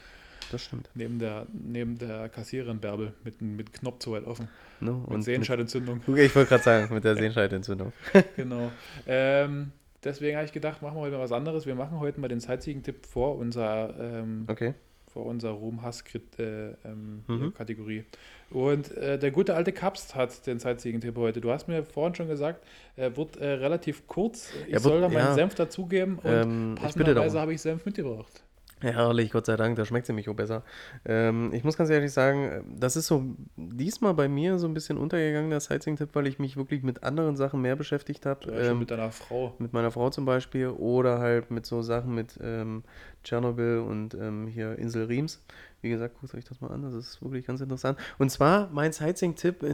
Das stimmt. Neben der, neben der Kassiererin Bärbel mit, mit Knopf so weit offen. Und Und Sehenscheidentzündung. mit, ich wollte gerade sagen, mit der [LAUGHS] Sehenscheidentzündung. genau. Ähm, deswegen habe ich gedacht, machen wir heute mal was anderes. Wir machen heute mal den Sightseeing-Tipp vor unserer, ähm, Okay. Vor unserer Ruhm-Hass-Kategorie. Äh, ähm, Mhm. Kategorie. Und äh, der gute alte Kapst hat den Sightseeing-Tipp heute. Du hast mir vorhin schon gesagt, er wird äh, relativ kurz. Ich Er wird- soll da meinen ja. Senf dazugeben und Ähm, passenderweise habe ich Senf mitgebracht. Herrlich, Gott sei Dank, da schmeckt sie mich auch besser. Ähm, ich muss ganz ehrlich sagen, das ist so diesmal bei mir so ein bisschen untergegangen, der Sightseeing-Tipp, weil ich mich wirklich mit anderen Sachen mehr beschäftigt habe. Ähm, mit deiner Frau. mit meiner Frau zum Beispiel oder halt mit so Sachen mit ähm, Tschernobyl und ähm, hier Insel Riems. Wie gesagt, guckt euch das mal an, das ist wirklich ganz interessant. Und zwar, mein Sightseeing-Tipp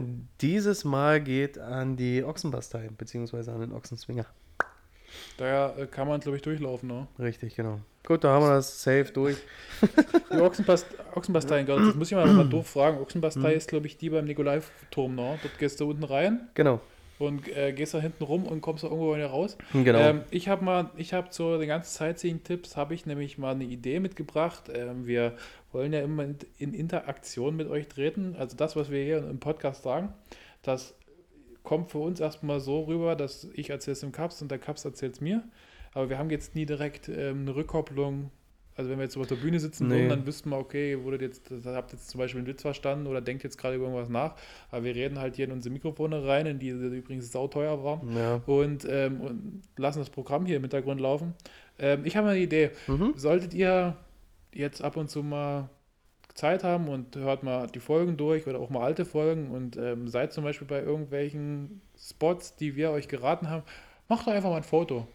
dieses Mal geht an die Ochsenbastei, beziehungsweise an den Ochsenzwinger. Da äh, kann man, glaube ich, durchlaufen. Ne? Richtig, genau. Gut, da haben wir das safe durch. [LAUGHS] Die Ochsenbast Ochsenbastei, Gott, das muss ich mal, mal [CLEARS THROAT] doof fragen. Ochsenbastei Hm. ist, glaube ich, die beim Nikolai-Turm. Ne? Dort gehst du unten rein Genau. und äh, gehst da hinten rum und kommst da irgendwo wieder raus. Genau. Ähm, ich habe mal, ich habe zu den ganzen Sightseeing-Tipps habe ich nämlich mal eine Idee mitgebracht. Ähm, wir wollen ja immer in, in Interaktion mit euch treten. Also das, was wir hier im Podcast sagen, das kommt für uns erstmal so rüber, dass ich erzähle es dem Kaps und der Kaps erzählt es mir. Aber wir haben jetzt nie direkt ähm, eine Rückkopplung. Also wenn wir jetzt so auf der Bühne sitzen Nee. würden, dann wüssten wir, okay, wurde jetzt, habt jetzt zum Beispiel einen Witz verstanden oder denkt jetzt gerade über irgendwas nach. Aber wir reden halt hier in unsere Mikrofone rein, in die übrigens sauteuer waren ja. und, ähm, und lassen das Programm hier im Hintergrund laufen. Ähm, ich habe eine Idee. Mhm. Solltet ihr jetzt ab und zu mal Zeit haben und hört mal die Folgen durch oder auch mal alte Folgen und ähm, seid zum Beispiel bei irgendwelchen Spots, die wir euch geraten haben, macht doch einfach mal ein Foto.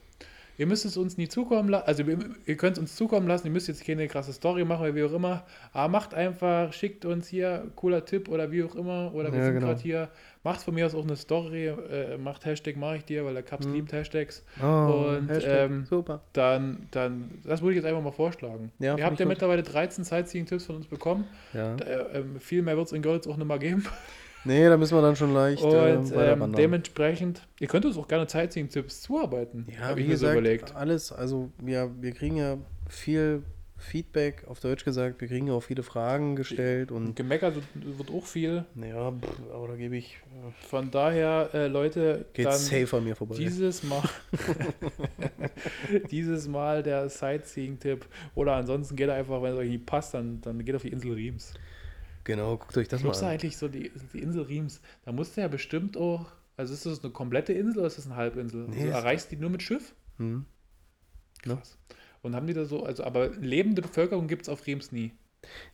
Ihr müsst es uns nie zukommen lassen, also ihr, könnt es uns zukommen lassen, ihr müsst jetzt keine krasse Story machen oder wie auch immer, aber macht einfach, schickt uns hier cooler Tipp oder wie auch immer, oder wir Ja, sind genau. gerade hier, macht von mir aus auch eine Story, äh, macht Hashtag mache ich dir, weil der Caps Mhm. liebt Hashtags, Oh, Und, Hashtag, ähm, super. dann, dann, das würde ich jetzt einfach mal vorschlagen. Ja, Ihr habt ja gut. mittlerweile 13 Sightseeing-Tipps von uns bekommen. Ja. Äh, ähm, viel mehr wird es in Girls auch nicht mehr geben. Nee, da müssen wir dann schon leicht äh, Und ähm, weiterwandern. dementsprechend, ihr könnt uns auch gerne Sightseeing-Tipps zuarbeiten. Ja, hab wie ich mir so gesagt, überlegt. alles, also ja, wir kriegen ja viel Feedback, auf Deutsch gesagt, wir kriegen ja auch viele Fragen gestellt und Gemeckert wird, auch viel. naja, pff, aber da gebe ich, äh, Von daher, äh, Leute, geht dann safe an mir vorbei. dieses Mal, [LAUGHS] dieses Mal der Sightseeing-Tipp. Oder ansonsten geht einfach, wenn es euch nicht passt, dann, dann geht auf die Insel Riems. Genau, guckt euch das mal Glaubst du an. eigentlich so, die, die Insel Riems, da musst du ja bestimmt auch, also ist das eine komplette Insel oder ist das eine Halbinsel? Nee, also ist- erreichst du die nur mit Schiff? Hm. Ja. Krass. Und haben die da so, also aber lebende Bevölkerung gibt es auf Riems nie.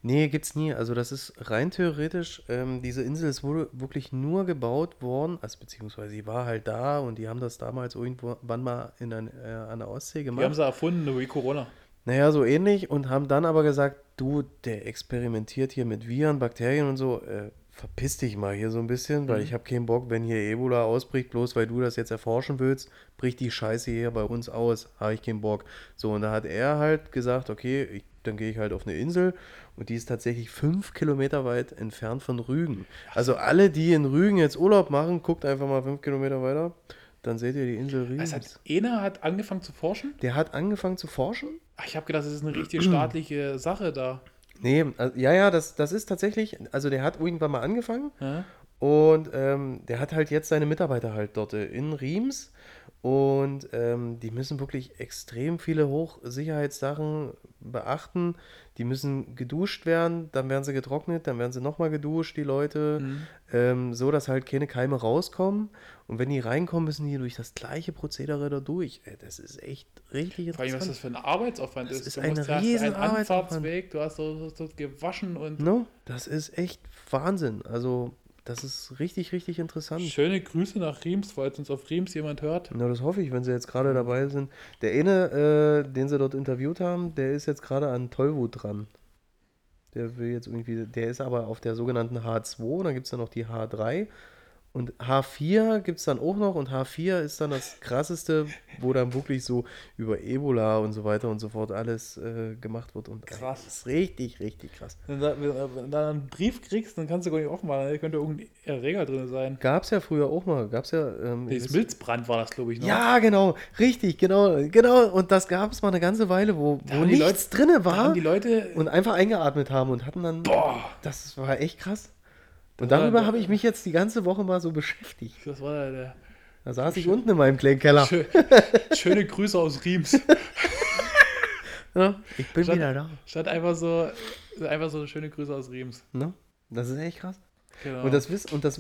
Nee, gibt's nie. Also das ist rein theoretisch, ähm, diese Insel ist wohl wirklich nur gebaut worden, also beziehungsweise sie war halt da und die haben das damals irgendwann mal in ein, äh, an der Ostsee Die haben gemacht. sie erfunden, wie Corona. Naja, so ähnlich und haben dann aber gesagt, du, der experimentiert hier mit Viren, Bakterien und so, äh, verpiss dich mal hier so ein bisschen, weil Mhm. ich habe keinen Bock, wenn hier Ebola ausbricht, bloß weil du das jetzt erforschen willst, bricht die Scheiße hier bei uns aus, habe ich keinen Bock. So, und da hat er halt gesagt, okay, ich, dann gehe ich halt auf eine Insel und die ist tatsächlich fünf Kilometer weit entfernt von Rügen. Also alle, die in Rügen jetzt Urlaub machen, guckt einfach mal fünf Kilometer weiter, dann seht ihr die Insel Rügen. Also hat, Ena hat angefangen zu forschen. Der hat angefangen zu forschen ich habe gedacht, das ist eine richtige staatliche Sache da. Nee, also, ja, ja, das, das ist tatsächlich, also der hat irgendwann mal angefangen Ja? und ähm, der hat halt jetzt seine Mitarbeiter halt dort äh, in Riems und ähm, die müssen wirklich extrem viele Hochsicherheitssachen beachten. Die müssen geduscht werden, dann werden sie getrocknet, dann werden sie nochmal geduscht, die Leute, Mhm. ähm, so dass halt keine Keime rauskommen. Und wenn die reinkommen, müssen die durch das gleiche Prozedere da durch. Ey, das ist echt richtig Vor allem, was das für ein Arbeitsaufwand Das ist. ist du ein musst riesen einen Arbeitsaufwand. Anfahrtsweg, du hast so, so, so gewaschen und No, das ist echt Wahnsinn. Also, das ist richtig, richtig interessant. schöne Grüße nach Riems, falls uns auf Riems jemand hört. Na, das hoffe ich, wenn sie jetzt gerade dabei sind. Der eine, äh, den sie dort interviewt haben, der ist jetzt gerade an Tollwut dran. Der will jetzt irgendwie, der ist aber auf der sogenannten H2, dann gibt es dann noch die H3. Und H4 gibt es dann auch noch und H4 ist dann das krasseste, wo dann wirklich so über Ebola und so weiter und so fort alles äh, gemacht wird. Und Krass. Das ist richtig, richtig krass. Wenn du, wenn du dann einen Brief kriegst, dann kannst du gar nicht aufmachen, da könnte irgendein Erreger drin sein. Gab es ja früher auch mal, gab es ja. Ähm, ist- Milzbrand war das, glaube ich, noch. Ja, genau, richtig, genau, genau. Und das gab es mal eine ganze Weile, wo, Da wo nichts drinne Da war die Leute. und einfach eingeatmet haben und hatten dann. Boah! Das war echt krass. Und darüber habe ich mich jetzt die ganze Woche mal so beschäftigt. Das war der, der Da saß ich unten in meinem kleinen Keller. schö [LAUGHS] schöne Grüße aus Riems. [LAUGHS] Ja, ich bin Statt- wieder da. Statt einfach so, einfach so schöne Grüße aus Riems. Ne? Das ist echt krass. Genau. Und das, wiss, und das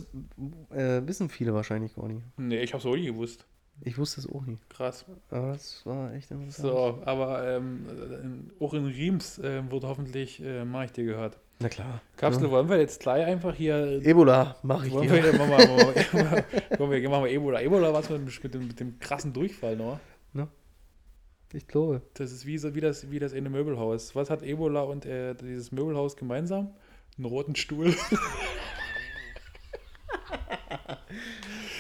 äh, wissen viele wahrscheinlich gar nicht. nee, ich hab's auch nie gewusst. Ich wusste es auch nie. Krass. Aber das war echt interessant. So, aber ähm, auch in Riems ähm, wurde hoffentlich äh, Mach ich dir gehört. Na klar. Kapsel, wollen wir jetzt gleich einfach hier. Ebola, mach ich wollen dir. wir, machen [LAUGHS] wir, machen wir, machen Ebola. Ebola was mit, mit, dem, mit dem krassen Durchfall, ne? Ich glaube. Das ist wie, so, wie, das, wie das in einem Möbelhaus. Was hat Ebola und äh, dieses Möbelhaus gemeinsam? Einen roten Stuhl. [LAUGHS]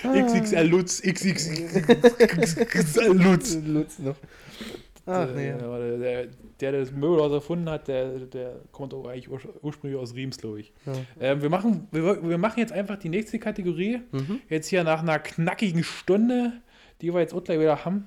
XXL Lutz, XXL Lutz. [LAUGHS] Lutz noch. Ach, der, nee. der, der, der das Möbelhaus erfunden hat, der, der kommt auch eigentlich ur ursprünglich aus Riems, glaube ich. Ja. Ähm, wir, machen, wir, wir machen jetzt einfach die nächste Kategorie. Mhm. Jetzt hier nach einer knackigen Stunde, die wir jetzt auch gleich wieder haben.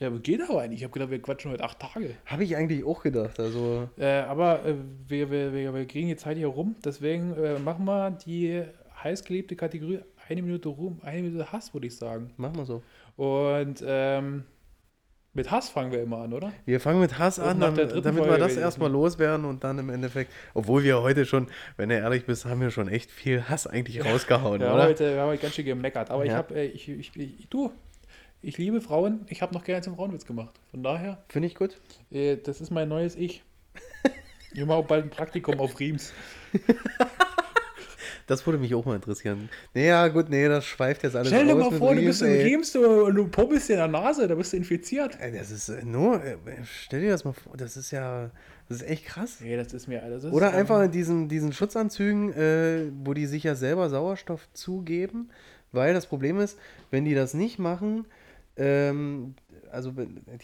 Ja, geht aber eigentlich. Ich habe gedacht, wir quatschen heute acht Tage. Habe ich eigentlich auch gedacht. Also, Äh, aber äh, wir, wir, wir, wir kriegen die Zeit hier rum. Deswegen äh, machen wir die heißgeliebte Kategorie eine Minute Ruhm, eine Minute Hass, würde ich sagen. machen wir so. Und ähm, mit Hass fangen wir immer an, oder? Wir fangen mit Hass Und an, dritten damit wir Folge das will ich erstmal das loswerden und dann im Endeffekt, obwohl wir heute schon, wenn du ehrlich bist, haben wir schon echt viel Hass eigentlich [LAUGHS] rausgehauen, Wir haben, oder? heute, wir haben heute ganz schön gemeckert. Aber ich Ja. habe, äh, ich, ich, ich, du, ich liebe Frauen. Ich habe noch gerne zum Frauenwitz gemacht. Von daher, Finde ich gut. äh, das ist mein neues Ich. [LAUGHS] Ich mache bald ein Praktikum auf Riems. [LAUGHS] Das würde mich auch mal interessieren. Naja, gut, nee, das schweift jetzt alles Stell dir mal vor, du Riems, bist in du, und du puppelst dir in der Nase, da bist du infiziert. Ey, Das ist äh, nur, äh, stell dir das mal vor, das ist ja, das ist echt krass. Nee, das ist mir ist, Oder ähm, einfach in diesen, diesen Schutzanzügen, äh, wo die sich ja selber Sauerstoff zugeben, weil das Problem ist, wenn die das nicht machen, ähm, also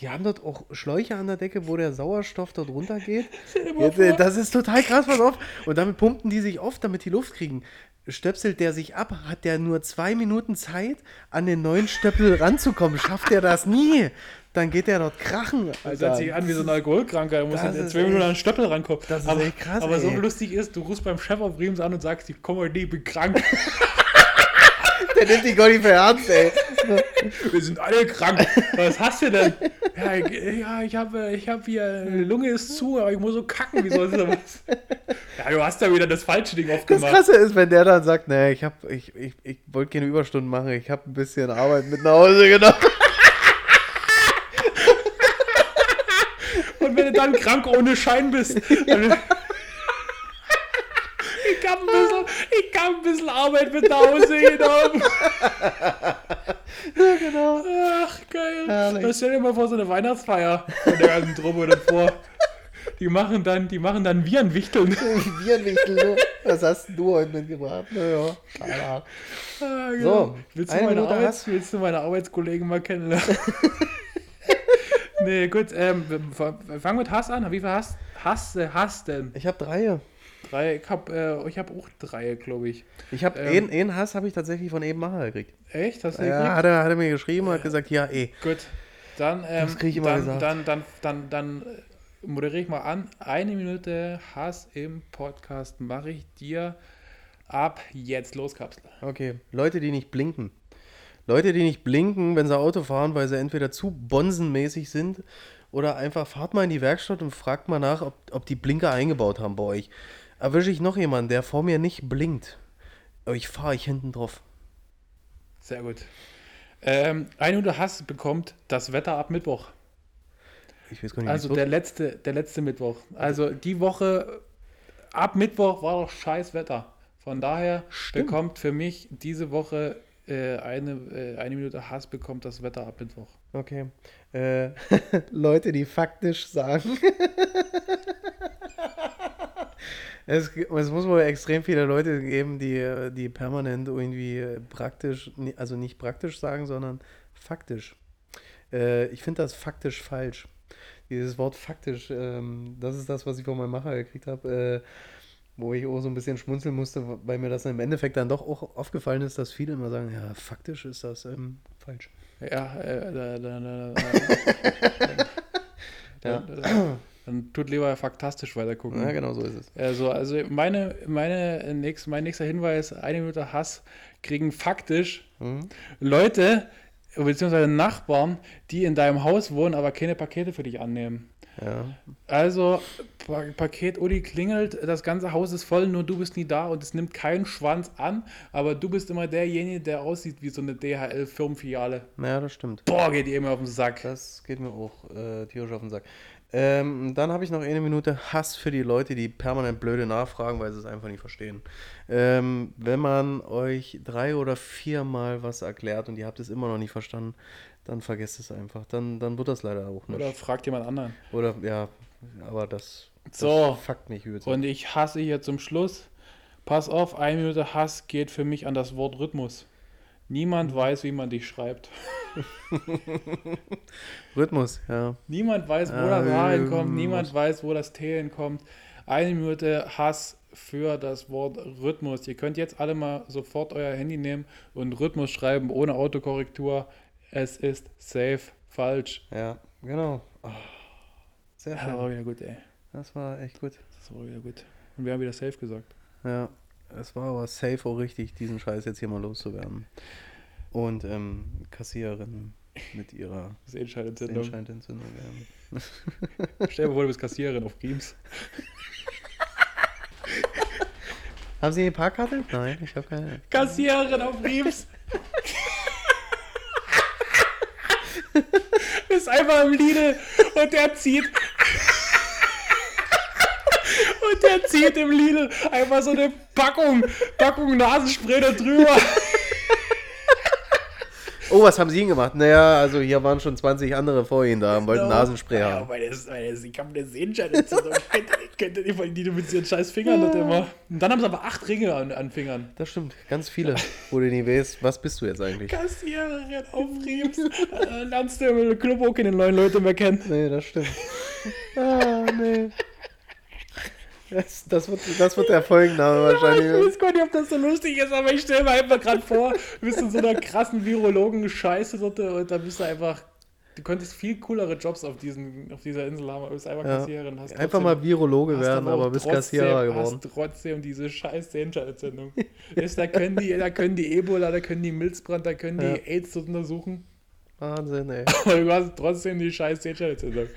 die haben dort auch Schläuche an der Decke, wo der Sauerstoff dort runtergeht. [LAUGHS] Äh, das ist total krass, pass auf. Und damit pumpen die sich oft, damit die Luft kriegen. Stöpselt der sich ab, hat der nur zwei Minuten Zeit, an den neuen Stöppel ranzukommen. Schafft er das nie, dann geht der dort krachen. Das Alter. hört sich an wie so ein Alkoholkranker, da muss in zwei Minuten an den Stöppel rankommen. das ist aber, echt krass, Aber so ey. lustig ist, du rufst beim Chef auf Riems an und sagst, ich komme heute nicht, ich bin krank. [LAUGHS] Der nimmt die nicht für ernst, ey. Wir sind alle krank. Was hast du denn? Ja, ich, ja, ich habe ich hab hier, die Lunge ist zu, aber ich muss so kacken, wie soll das was? Ja, du hast da wieder das falsche Ding Das aufgemacht. Krasse ist, wenn der dann sagt, nee, ich, hab- ich, ich, ich wollte keine Überstunden machen, ich habe ein bisschen Arbeit mit nach Hause genommen. Und wenn du dann krank ohne Schein bist, dann, ich habe ein, bisschen- ich hab ein bisschen Arbeit mit nach Hause genommen. [LAUGHS] Ja, genau. Ach, geil. Herrlich. Das stell dir mal vor, so eine Weihnachtsfeier von der ganzen Truppe davor. Die machen dann, die machen dann Virenwichteln. Bierwichtel, [LAUGHS] so. Was hast du heute mitgebracht? Naja, keine Ahnung. Ah, So, genau. willst, du eine meine Arbeits, willst du meine Arbeitskollegen mal kennenlernen? [LAUGHS] nee, gut, ähm, wir fangen mit Hass an. Wie viel Hass, Hass, Hass denn? Ich habe drei. Drei, ich hab, äh, ich hab auch drei, glaube ich. Ich habe Ähm. einen, einen Hass habe ich tatsächlich von eben Macher gekriegt. Echt? Hast du Ja, gekriegt? hat er, hat er mir geschrieben und hat gesagt, ja, eh. Gut. Dann, ähm, Das krieg ich immer dann, gesagt. dann, dann, dann, dann, äh, moderiere ich mal an. Eine Minute Hass im Podcast mache ich dir ab jetzt. Los, Kapsel. Okay, Leute, die nicht blinken. Leute, die nicht blinken, wenn sie Auto fahren, weil sie entweder zu bonsenmäßig sind oder einfach fahrt mal in die Werkstatt und fragt mal nach, ob, ob die Blinker eingebaut haben bei euch. Erwische ich noch jemanden, der vor mir nicht blinkt, euch fahre ich hinten drauf. Sehr gut. Ähm, eine Minute Hass bekommt das Wetter ab Mittwoch. Ich weiß gar nicht, Also der letzte, der letzte Mittwoch. Also die Woche ab Mittwoch war doch scheiß Wetter. Von daher Stimmt. bekommt für mich diese Woche äh, eine, äh, eine Minute Hass bekommt das Wetter ab Mittwoch. Okay. Äh, [LAUGHS] Leute, die faktisch sagen. [LAUGHS] es, es muss wohl extrem viele Leute geben, die, die permanent irgendwie praktisch, also nicht praktisch sagen, sondern faktisch. Äh, ich finde das faktisch falsch. Dieses Wort faktisch, ähm, das ist das, was ich von meinem Macher gekriegt habe, äh, wo ich auch so ein bisschen schmunzeln musste, weil mir das im Endeffekt dann doch auch aufgefallen ist, dass viele immer sagen, ja, faktisch ist das ähm, falsch. Ja, äh, da, da, da, da, [LAUGHS] Ja. da, dann tut lieber faktastisch weitergucken. Ja, genau so ist es. Also, also meine, meine nächst, mein nächster Hinweis, eine Minute Hass kriegen faktisch Mhm. Leute beziehungsweise Nachbarn, die in deinem Haus wohnen, aber keine Pakete für dich annehmen. Ja. Also, pa Paket Uli klingelt, das ganze Haus ist voll, nur du bist nie da und es nimmt keinen Schwanz an, aber du bist immer derjenige, der aussieht wie so eine DHL-Firmenfiliale. Ja, das stimmt. Boah, geht ihr immer auf den Sack. Das geht mir auch äh, tierisch auf den Sack. Ähm, dann habe ich noch eine Minute Hass für die Leute, die permanent blöde nachfragen, weil sie es einfach nicht verstehen. Ähm, wenn man euch drei oder viermal was erklärt und ihr habt es immer noch nicht verstanden, dann vergesst es einfach. Dann, dann wird das leider auch nicht. Oder fragt jemand anderen. Oder, ja, aber das, das So. fuckt mich übelst. Und ich hasse hier zum Schluss. Pass auf, eine Minute Hass geht für mich an das Wort Rhythmus. Niemand weiß, wie man dich schreibt. [LAUGHS] Rhythmus, ja. Niemand weiß, wo Ah, das H ähm, hinkommt. Niemand weiß, wo das T hinkommt. Eine Minute Hass für das Wort Rhythmus. Ihr könnt jetzt alle mal sofort euer Handy nehmen und Rhythmus schreiben ohne Autokorrektur. Es ist safe falsch. Ja, genau. Oh, sehr schön. war wieder gut, ey. Das war echt gut. Das war wieder gut. Und wir haben wieder safe gesagt. Ja, es war aber safe auch richtig, diesen Scheiß jetzt hier mal loszuwerden. Und ähm, Kassiererin mit ihrer Sehenscheinentzündung. Sehenscheinentzündung werden. [LAUGHS] Stell dir vor, du bist Kassiererin auf Riems. [LAUGHS] Haben Sie eine Parkkarte? Nein, ich habe keine. Kassiererin auf Riems. [LAUGHS] ist einfach im Lidl und der zieht. Und der zieht im Lidl einfach so eine Packung, Packung Nasenspray da drüber. Oh, was haben Sie denn gemacht? Naja, also hier waren schon 20 andere vor Ihnen da, wollten Nasenspray ja, haben. weil das, weil das, ich habe eine Sehenscheinentzündung. Kennt ihr- Kennt ihr die von die mit ihren scheiß Fingern das immer? Und dann haben sie aber acht Ringe an, an Fingern. Das stimmt, ganz viele, wo du nie weißt, was bist du jetzt eigentlich? Kassiererin auf Riems. Äh, Lernst du im Club auch keine neuen Leute mehr kennen. Nee, das stimmt. [LAUGHS] ah, nee. Das, das, wird, das wird der Folgenname Ich wahrscheinlich. weiß gar nicht, ob das so lustig ist, aber ich stelle mir einfach gerade vor, du bist in so einer krassen Virologen-Scheiße dort und da bist du einfach. Du könntest viel coolere Jobs auf, diesen, auf dieser Insel haben, aber du bist einfach Ja. Kassiererin. Hast Einfach trotzdem- mal Virologe werden, aber bist trotzdem- Kassierer geworden. Hast trotzdem diese scheiß Sehenscheinentzündung. Ist, da, können die, da können die Ebola, da können die Milzbrand, da können die AIDS untersuchen. Wahnsinn, ey. Aber du hast trotzdem die scheiß Sehenscheinentzündung.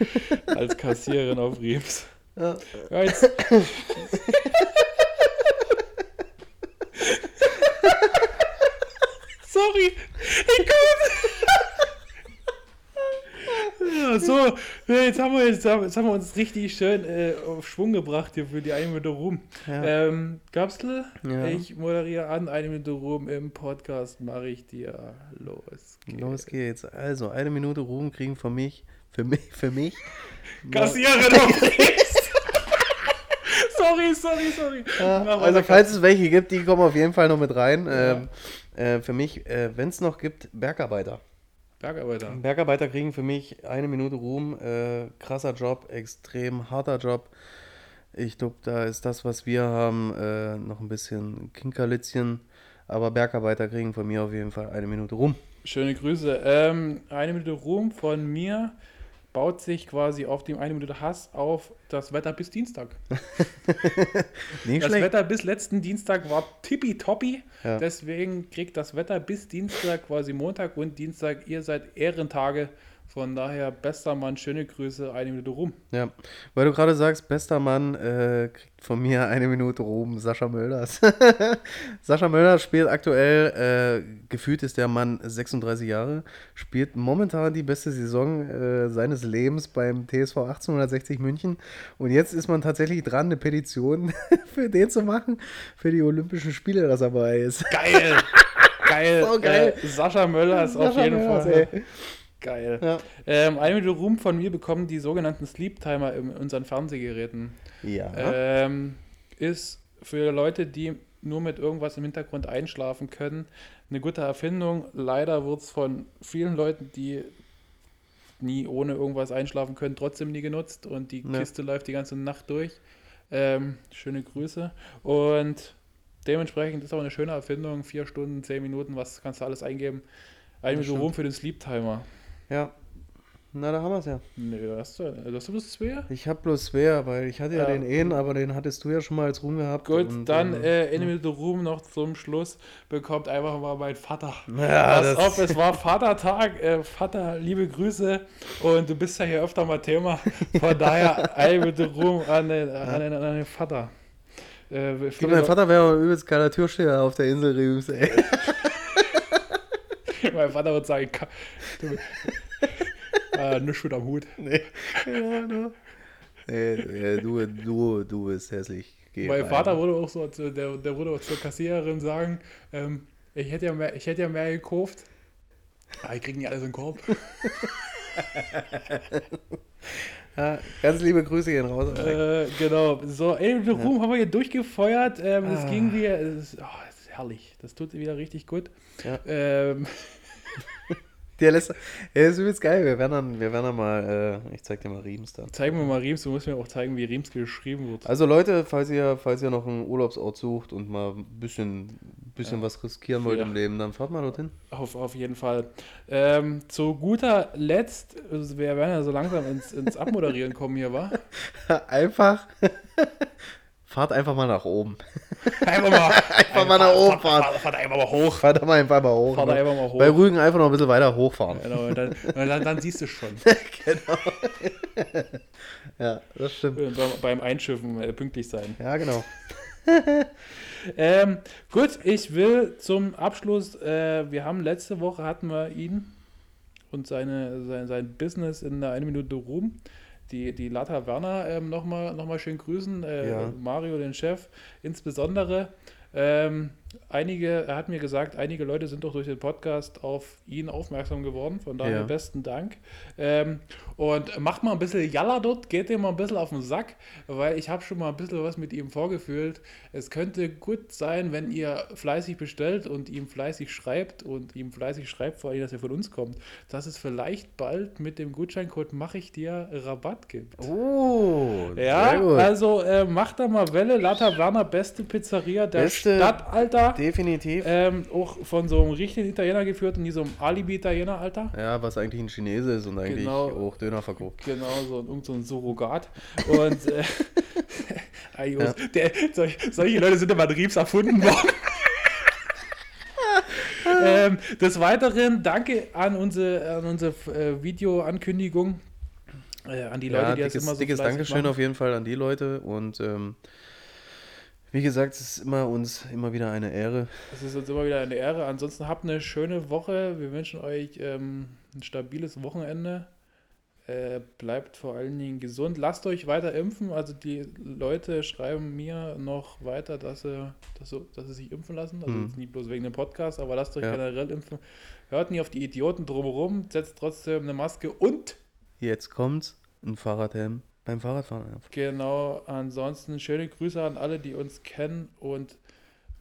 Als Kassiererin auf Riems. Ja. Ja, jetzt. Sorry, ich komme. ja, so, jetzt haben, wir, jetzt, haben, jetzt haben wir uns richtig schön äh, auf Schwung gebracht hier für die eine Minute Ruhm. Ja. Ähm, Gabsel, Ja. ich moderiere an, eine Minute Ruhm im Podcast mache ich dir los. Los geht's. Also, eine Minute Ruhm kriegen von mich, für mich, für mich. Auf Riems. [LAUGHS] sorry, sorry, sorry. Ja, also falls es welche gibt, die kommen auf jeden Fall noch mit rein. Ähm, äh, für mich, äh, wenn es noch gibt, Bergarbeiter. Bergarbeiter. Bergarbeiter kriegen für mich eine Minute Ruhm. Äh, krasser Job, extrem harter Job. Ich glaube, da ist das, was wir haben, äh, noch ein bisschen Kinkerlitzchen. Aber Bergarbeiter kriegen von mir auf jeden Fall eine Minute Ruhm. Schöne Grüße. Ähm, eine Minute Ruhm von mir baut sich quasi auf dem eine Minute Hass auf das Wetter bis Dienstag. [LAUGHS] Das schlecht. Wetter bis letzten Dienstag war tippitoppi. Ja. Deswegen kriegt das Wetter bis Dienstag quasi Montag und Dienstag. Ihr seid Ehrentage. Von daher, bester Mann, schöne Grüße, eine Minute Ruhm. Ja, weil du gerade sagst, bester Mann äh, kriegt von mir eine Minute Ruhm, Sascha Mölders. [LAUGHS] Sascha Mölders spielt aktuell, äh, gefühlt ist der Mann 36 Jahre, spielt momentan die beste Saison äh, seines Lebens beim TSV 1860 München. Und jetzt ist man tatsächlich dran, eine Petition [LAUGHS] für den zu machen, für die Olympischen Spiele, dass er dabei ist. Geil! geil! [LAUGHS] So geil. Äh, Sascha Möller ist auf Sascha jeden Mölders, Fall. ey. Geil. Ja. Ähm, eine Minute Ruhm von mir bekommen die sogenannten Sleep-Timer in unseren Fernsehgeräten. Ja. Ähm, ist für Leute, die nur mit irgendwas im Hintergrund einschlafen können, eine gute Erfindung. Leider wird es von vielen Leuten, die nie ohne irgendwas einschlafen können, trotzdem nie genutzt und die Ja. Kiste läuft die ganze Nacht durch. Ähm, schöne Grüße. Und dementsprechend ist auch eine schöne Erfindung. Vier Stunden, zehn Minuten, was kannst du alles eingeben? Eine Minute. Ruhm für den Sleep-Timer. Ja. Na, da haben wir es ja. Nee, hast du, hast du bloß zwei? Ich habe bloß schwer, weil ich hatte ja, Ja. den einen, aber den hattest du ja schon mal als Ruhm gehabt. Gut, und, dann ähm, äh, eine Minute Ruhm noch zum Schluss bekommt einfach mal mein Vater. Ja, Pass auf, es [LAUGHS] war Vatertag. Äh, Vater, liebe Grüße. Und du bist ja hier öfter mal Thema. Von daher eine Minute Ruhm an den, an den, an den Vater. Äh, Ich glaube, Leu- Vater wäre übelst geiler Türsteher auf der Insel Rüms, ey. [LAUGHS] mein Vater wird sagen, du, äh, nichts mit am Hut. nee. Ja, no. nee, du, du, du bist hässlich. Geh mein rein. Vater wurde auch so, der, der wurde auch zur Kassiererin sagen, ähm, ich hätte ja mehr, ich hätte ja mehr gekauft. Ah, ich krieg nicht alles in den Korb. [LAUGHS] Ja, ganz liebe Grüße gehen raus. Äh, genau. So, ey, den Ruhm haben wir hier durchgefeuert. Ähm, Es Ah. ging wie. Es, oh, es herrlich. Das tut wieder richtig gut. Ja. Ähm, Der lässt. Er ist übelst geil. Wir werden dann, wir werden dann mal. Äh, ich zeig dir mal Riems dann. zeigen wir mal Riems. Du musst mir auch zeigen, wie Riems geschrieben wird. Also Leute, falls ihr, falls ihr noch einen Urlaubsort sucht und mal ein bisschen, bisschen was riskieren wollt Ja. im Leben, dann fahrt mal dorthin. Auf, auf jeden Fall. Ähm, zu guter Letzt, also wir werden ja so langsam ins, ins Abmoderieren kommen hier, wa? [LAUGHS] Einfach. Fahrt einfach mal nach oben. [LAUGHS] Einfach mal, [LAUGHS] Einfach mal nach oben fahren. Fahrt, fahrt einfach mal hoch. Fahrt einfach mal hoch. Fahrt ne? einfach mal hoch. Bei Rügen einfach noch ein bisschen weiter hochfahren. Genau, dann, dann, dann siehst du schon. [LAUGHS] Ja, das stimmt. Beim, beim Einschiffen äh, pünktlich sein. Ja, genau. Ähm, gut, ich will zum Abschluss, äh, wir haben letzte Woche hatten wir ihn und seine, sein, sein Business in der eine Minute Ruhm. Die, die Lata Werner ähm, nochmal noch mal schön grüßen, äh, Ja. Mario, den Chef, insbesondere. Ähm, einige, er hat mir gesagt, einige Leute sind doch durch den Podcast auf ihn aufmerksam geworden. Von daher Ja. besten Dank. Ähm, und macht mal ein bisschen Jalla dort, geht dem mal ein bisschen auf den Sack, weil ich habe schon mal ein bisschen was mit ihm vorgefühlt. Es könnte gut sein, wenn ihr fleißig bestellt und ihm fleißig schreibt und ihm fleißig schreibt, vor allem, dass er von uns kommt, dass es vielleicht bald mit dem Gutscheincode mache ich dir Rabatt gibt. Oh, Ja, sehr gut. also äh, macht da mal Welle. Lata Werner, beste Pizzeria der Beste- Stadt, Alter. Definitiv. Ähm, auch von so einem richtigen Italiener geführt und nie so einem Alibi-Italiener, Alter. Ja, was eigentlich ein Chinese ist und eigentlich Genau. auch Döner verkauft. Genau, so ein, irgend so ein Surrogat. Und äh, [LAUGHS] Ja. der, solch, solche Leute sind immer in Riebs erfunden worden. [LAUGHS] ähm, des Weiteren danke an unsere, an unsere äh, Videoankündigung. Äh, an die Leute, ja, die das dickes, immer so dickes Dankeschön machen. auf jeden Fall an die Leute und ähm, wie gesagt, es ist immer uns immer wieder eine Ehre. Es ist uns immer wieder eine Ehre. Ansonsten habt eine schöne Woche. Wir wünschen euch ähm, ein stabiles Wochenende. Äh, bleibt vor allen Dingen gesund. Lasst euch weiter impfen. Also die Leute schreiben mir noch weiter, dass sie, dass sie, dass sie sich impfen lassen. Also Mhm. jetzt nicht bloß wegen dem Podcast, aber lasst euch Ja. generell impfen. Hört nie auf die Idioten drumherum. Setzt trotzdem eine Maske und Jetzt kommt's, ein Fahrradhelm beim Fahrradfahren. genau, ansonsten schöne Grüße an alle, die uns kennen und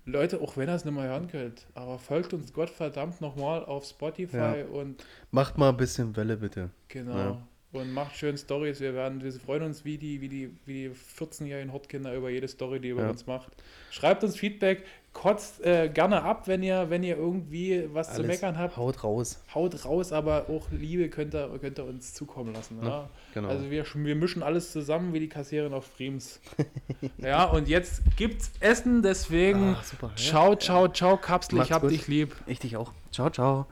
Leute, auch wenn ihr es nicht mehr hören könnt, aber folgt uns Gottverdammt nochmal auf Spotify Ja. und Macht mal ein bisschen Welle bitte. Genau. Ja. Und macht schön Stories. Wir werden, wir freuen uns wie die, wie die, wie die 14-jährigen Hortkinder über jede Story, die ihr über Ja. uns macht. Schreibt uns Feedback, kotzt äh, gerne ab, wenn ihr, wenn ihr irgendwie was zu Alles meckern habt. Haut raus. Haut raus, aber auch Liebe könnt ihr, könnt ihr uns zukommen lassen. Ja? Ja, genau. Also wir, wir mischen alles zusammen wie die Kassiererin auf Frems. [LAUGHS] ja, und jetzt gibt's Essen, deswegen Ah, super. Ja. ciao, ciao, ciao, Kapsel, ich Macht's hab gut. dich lieb. Ich dich auch. Ciao, ciao.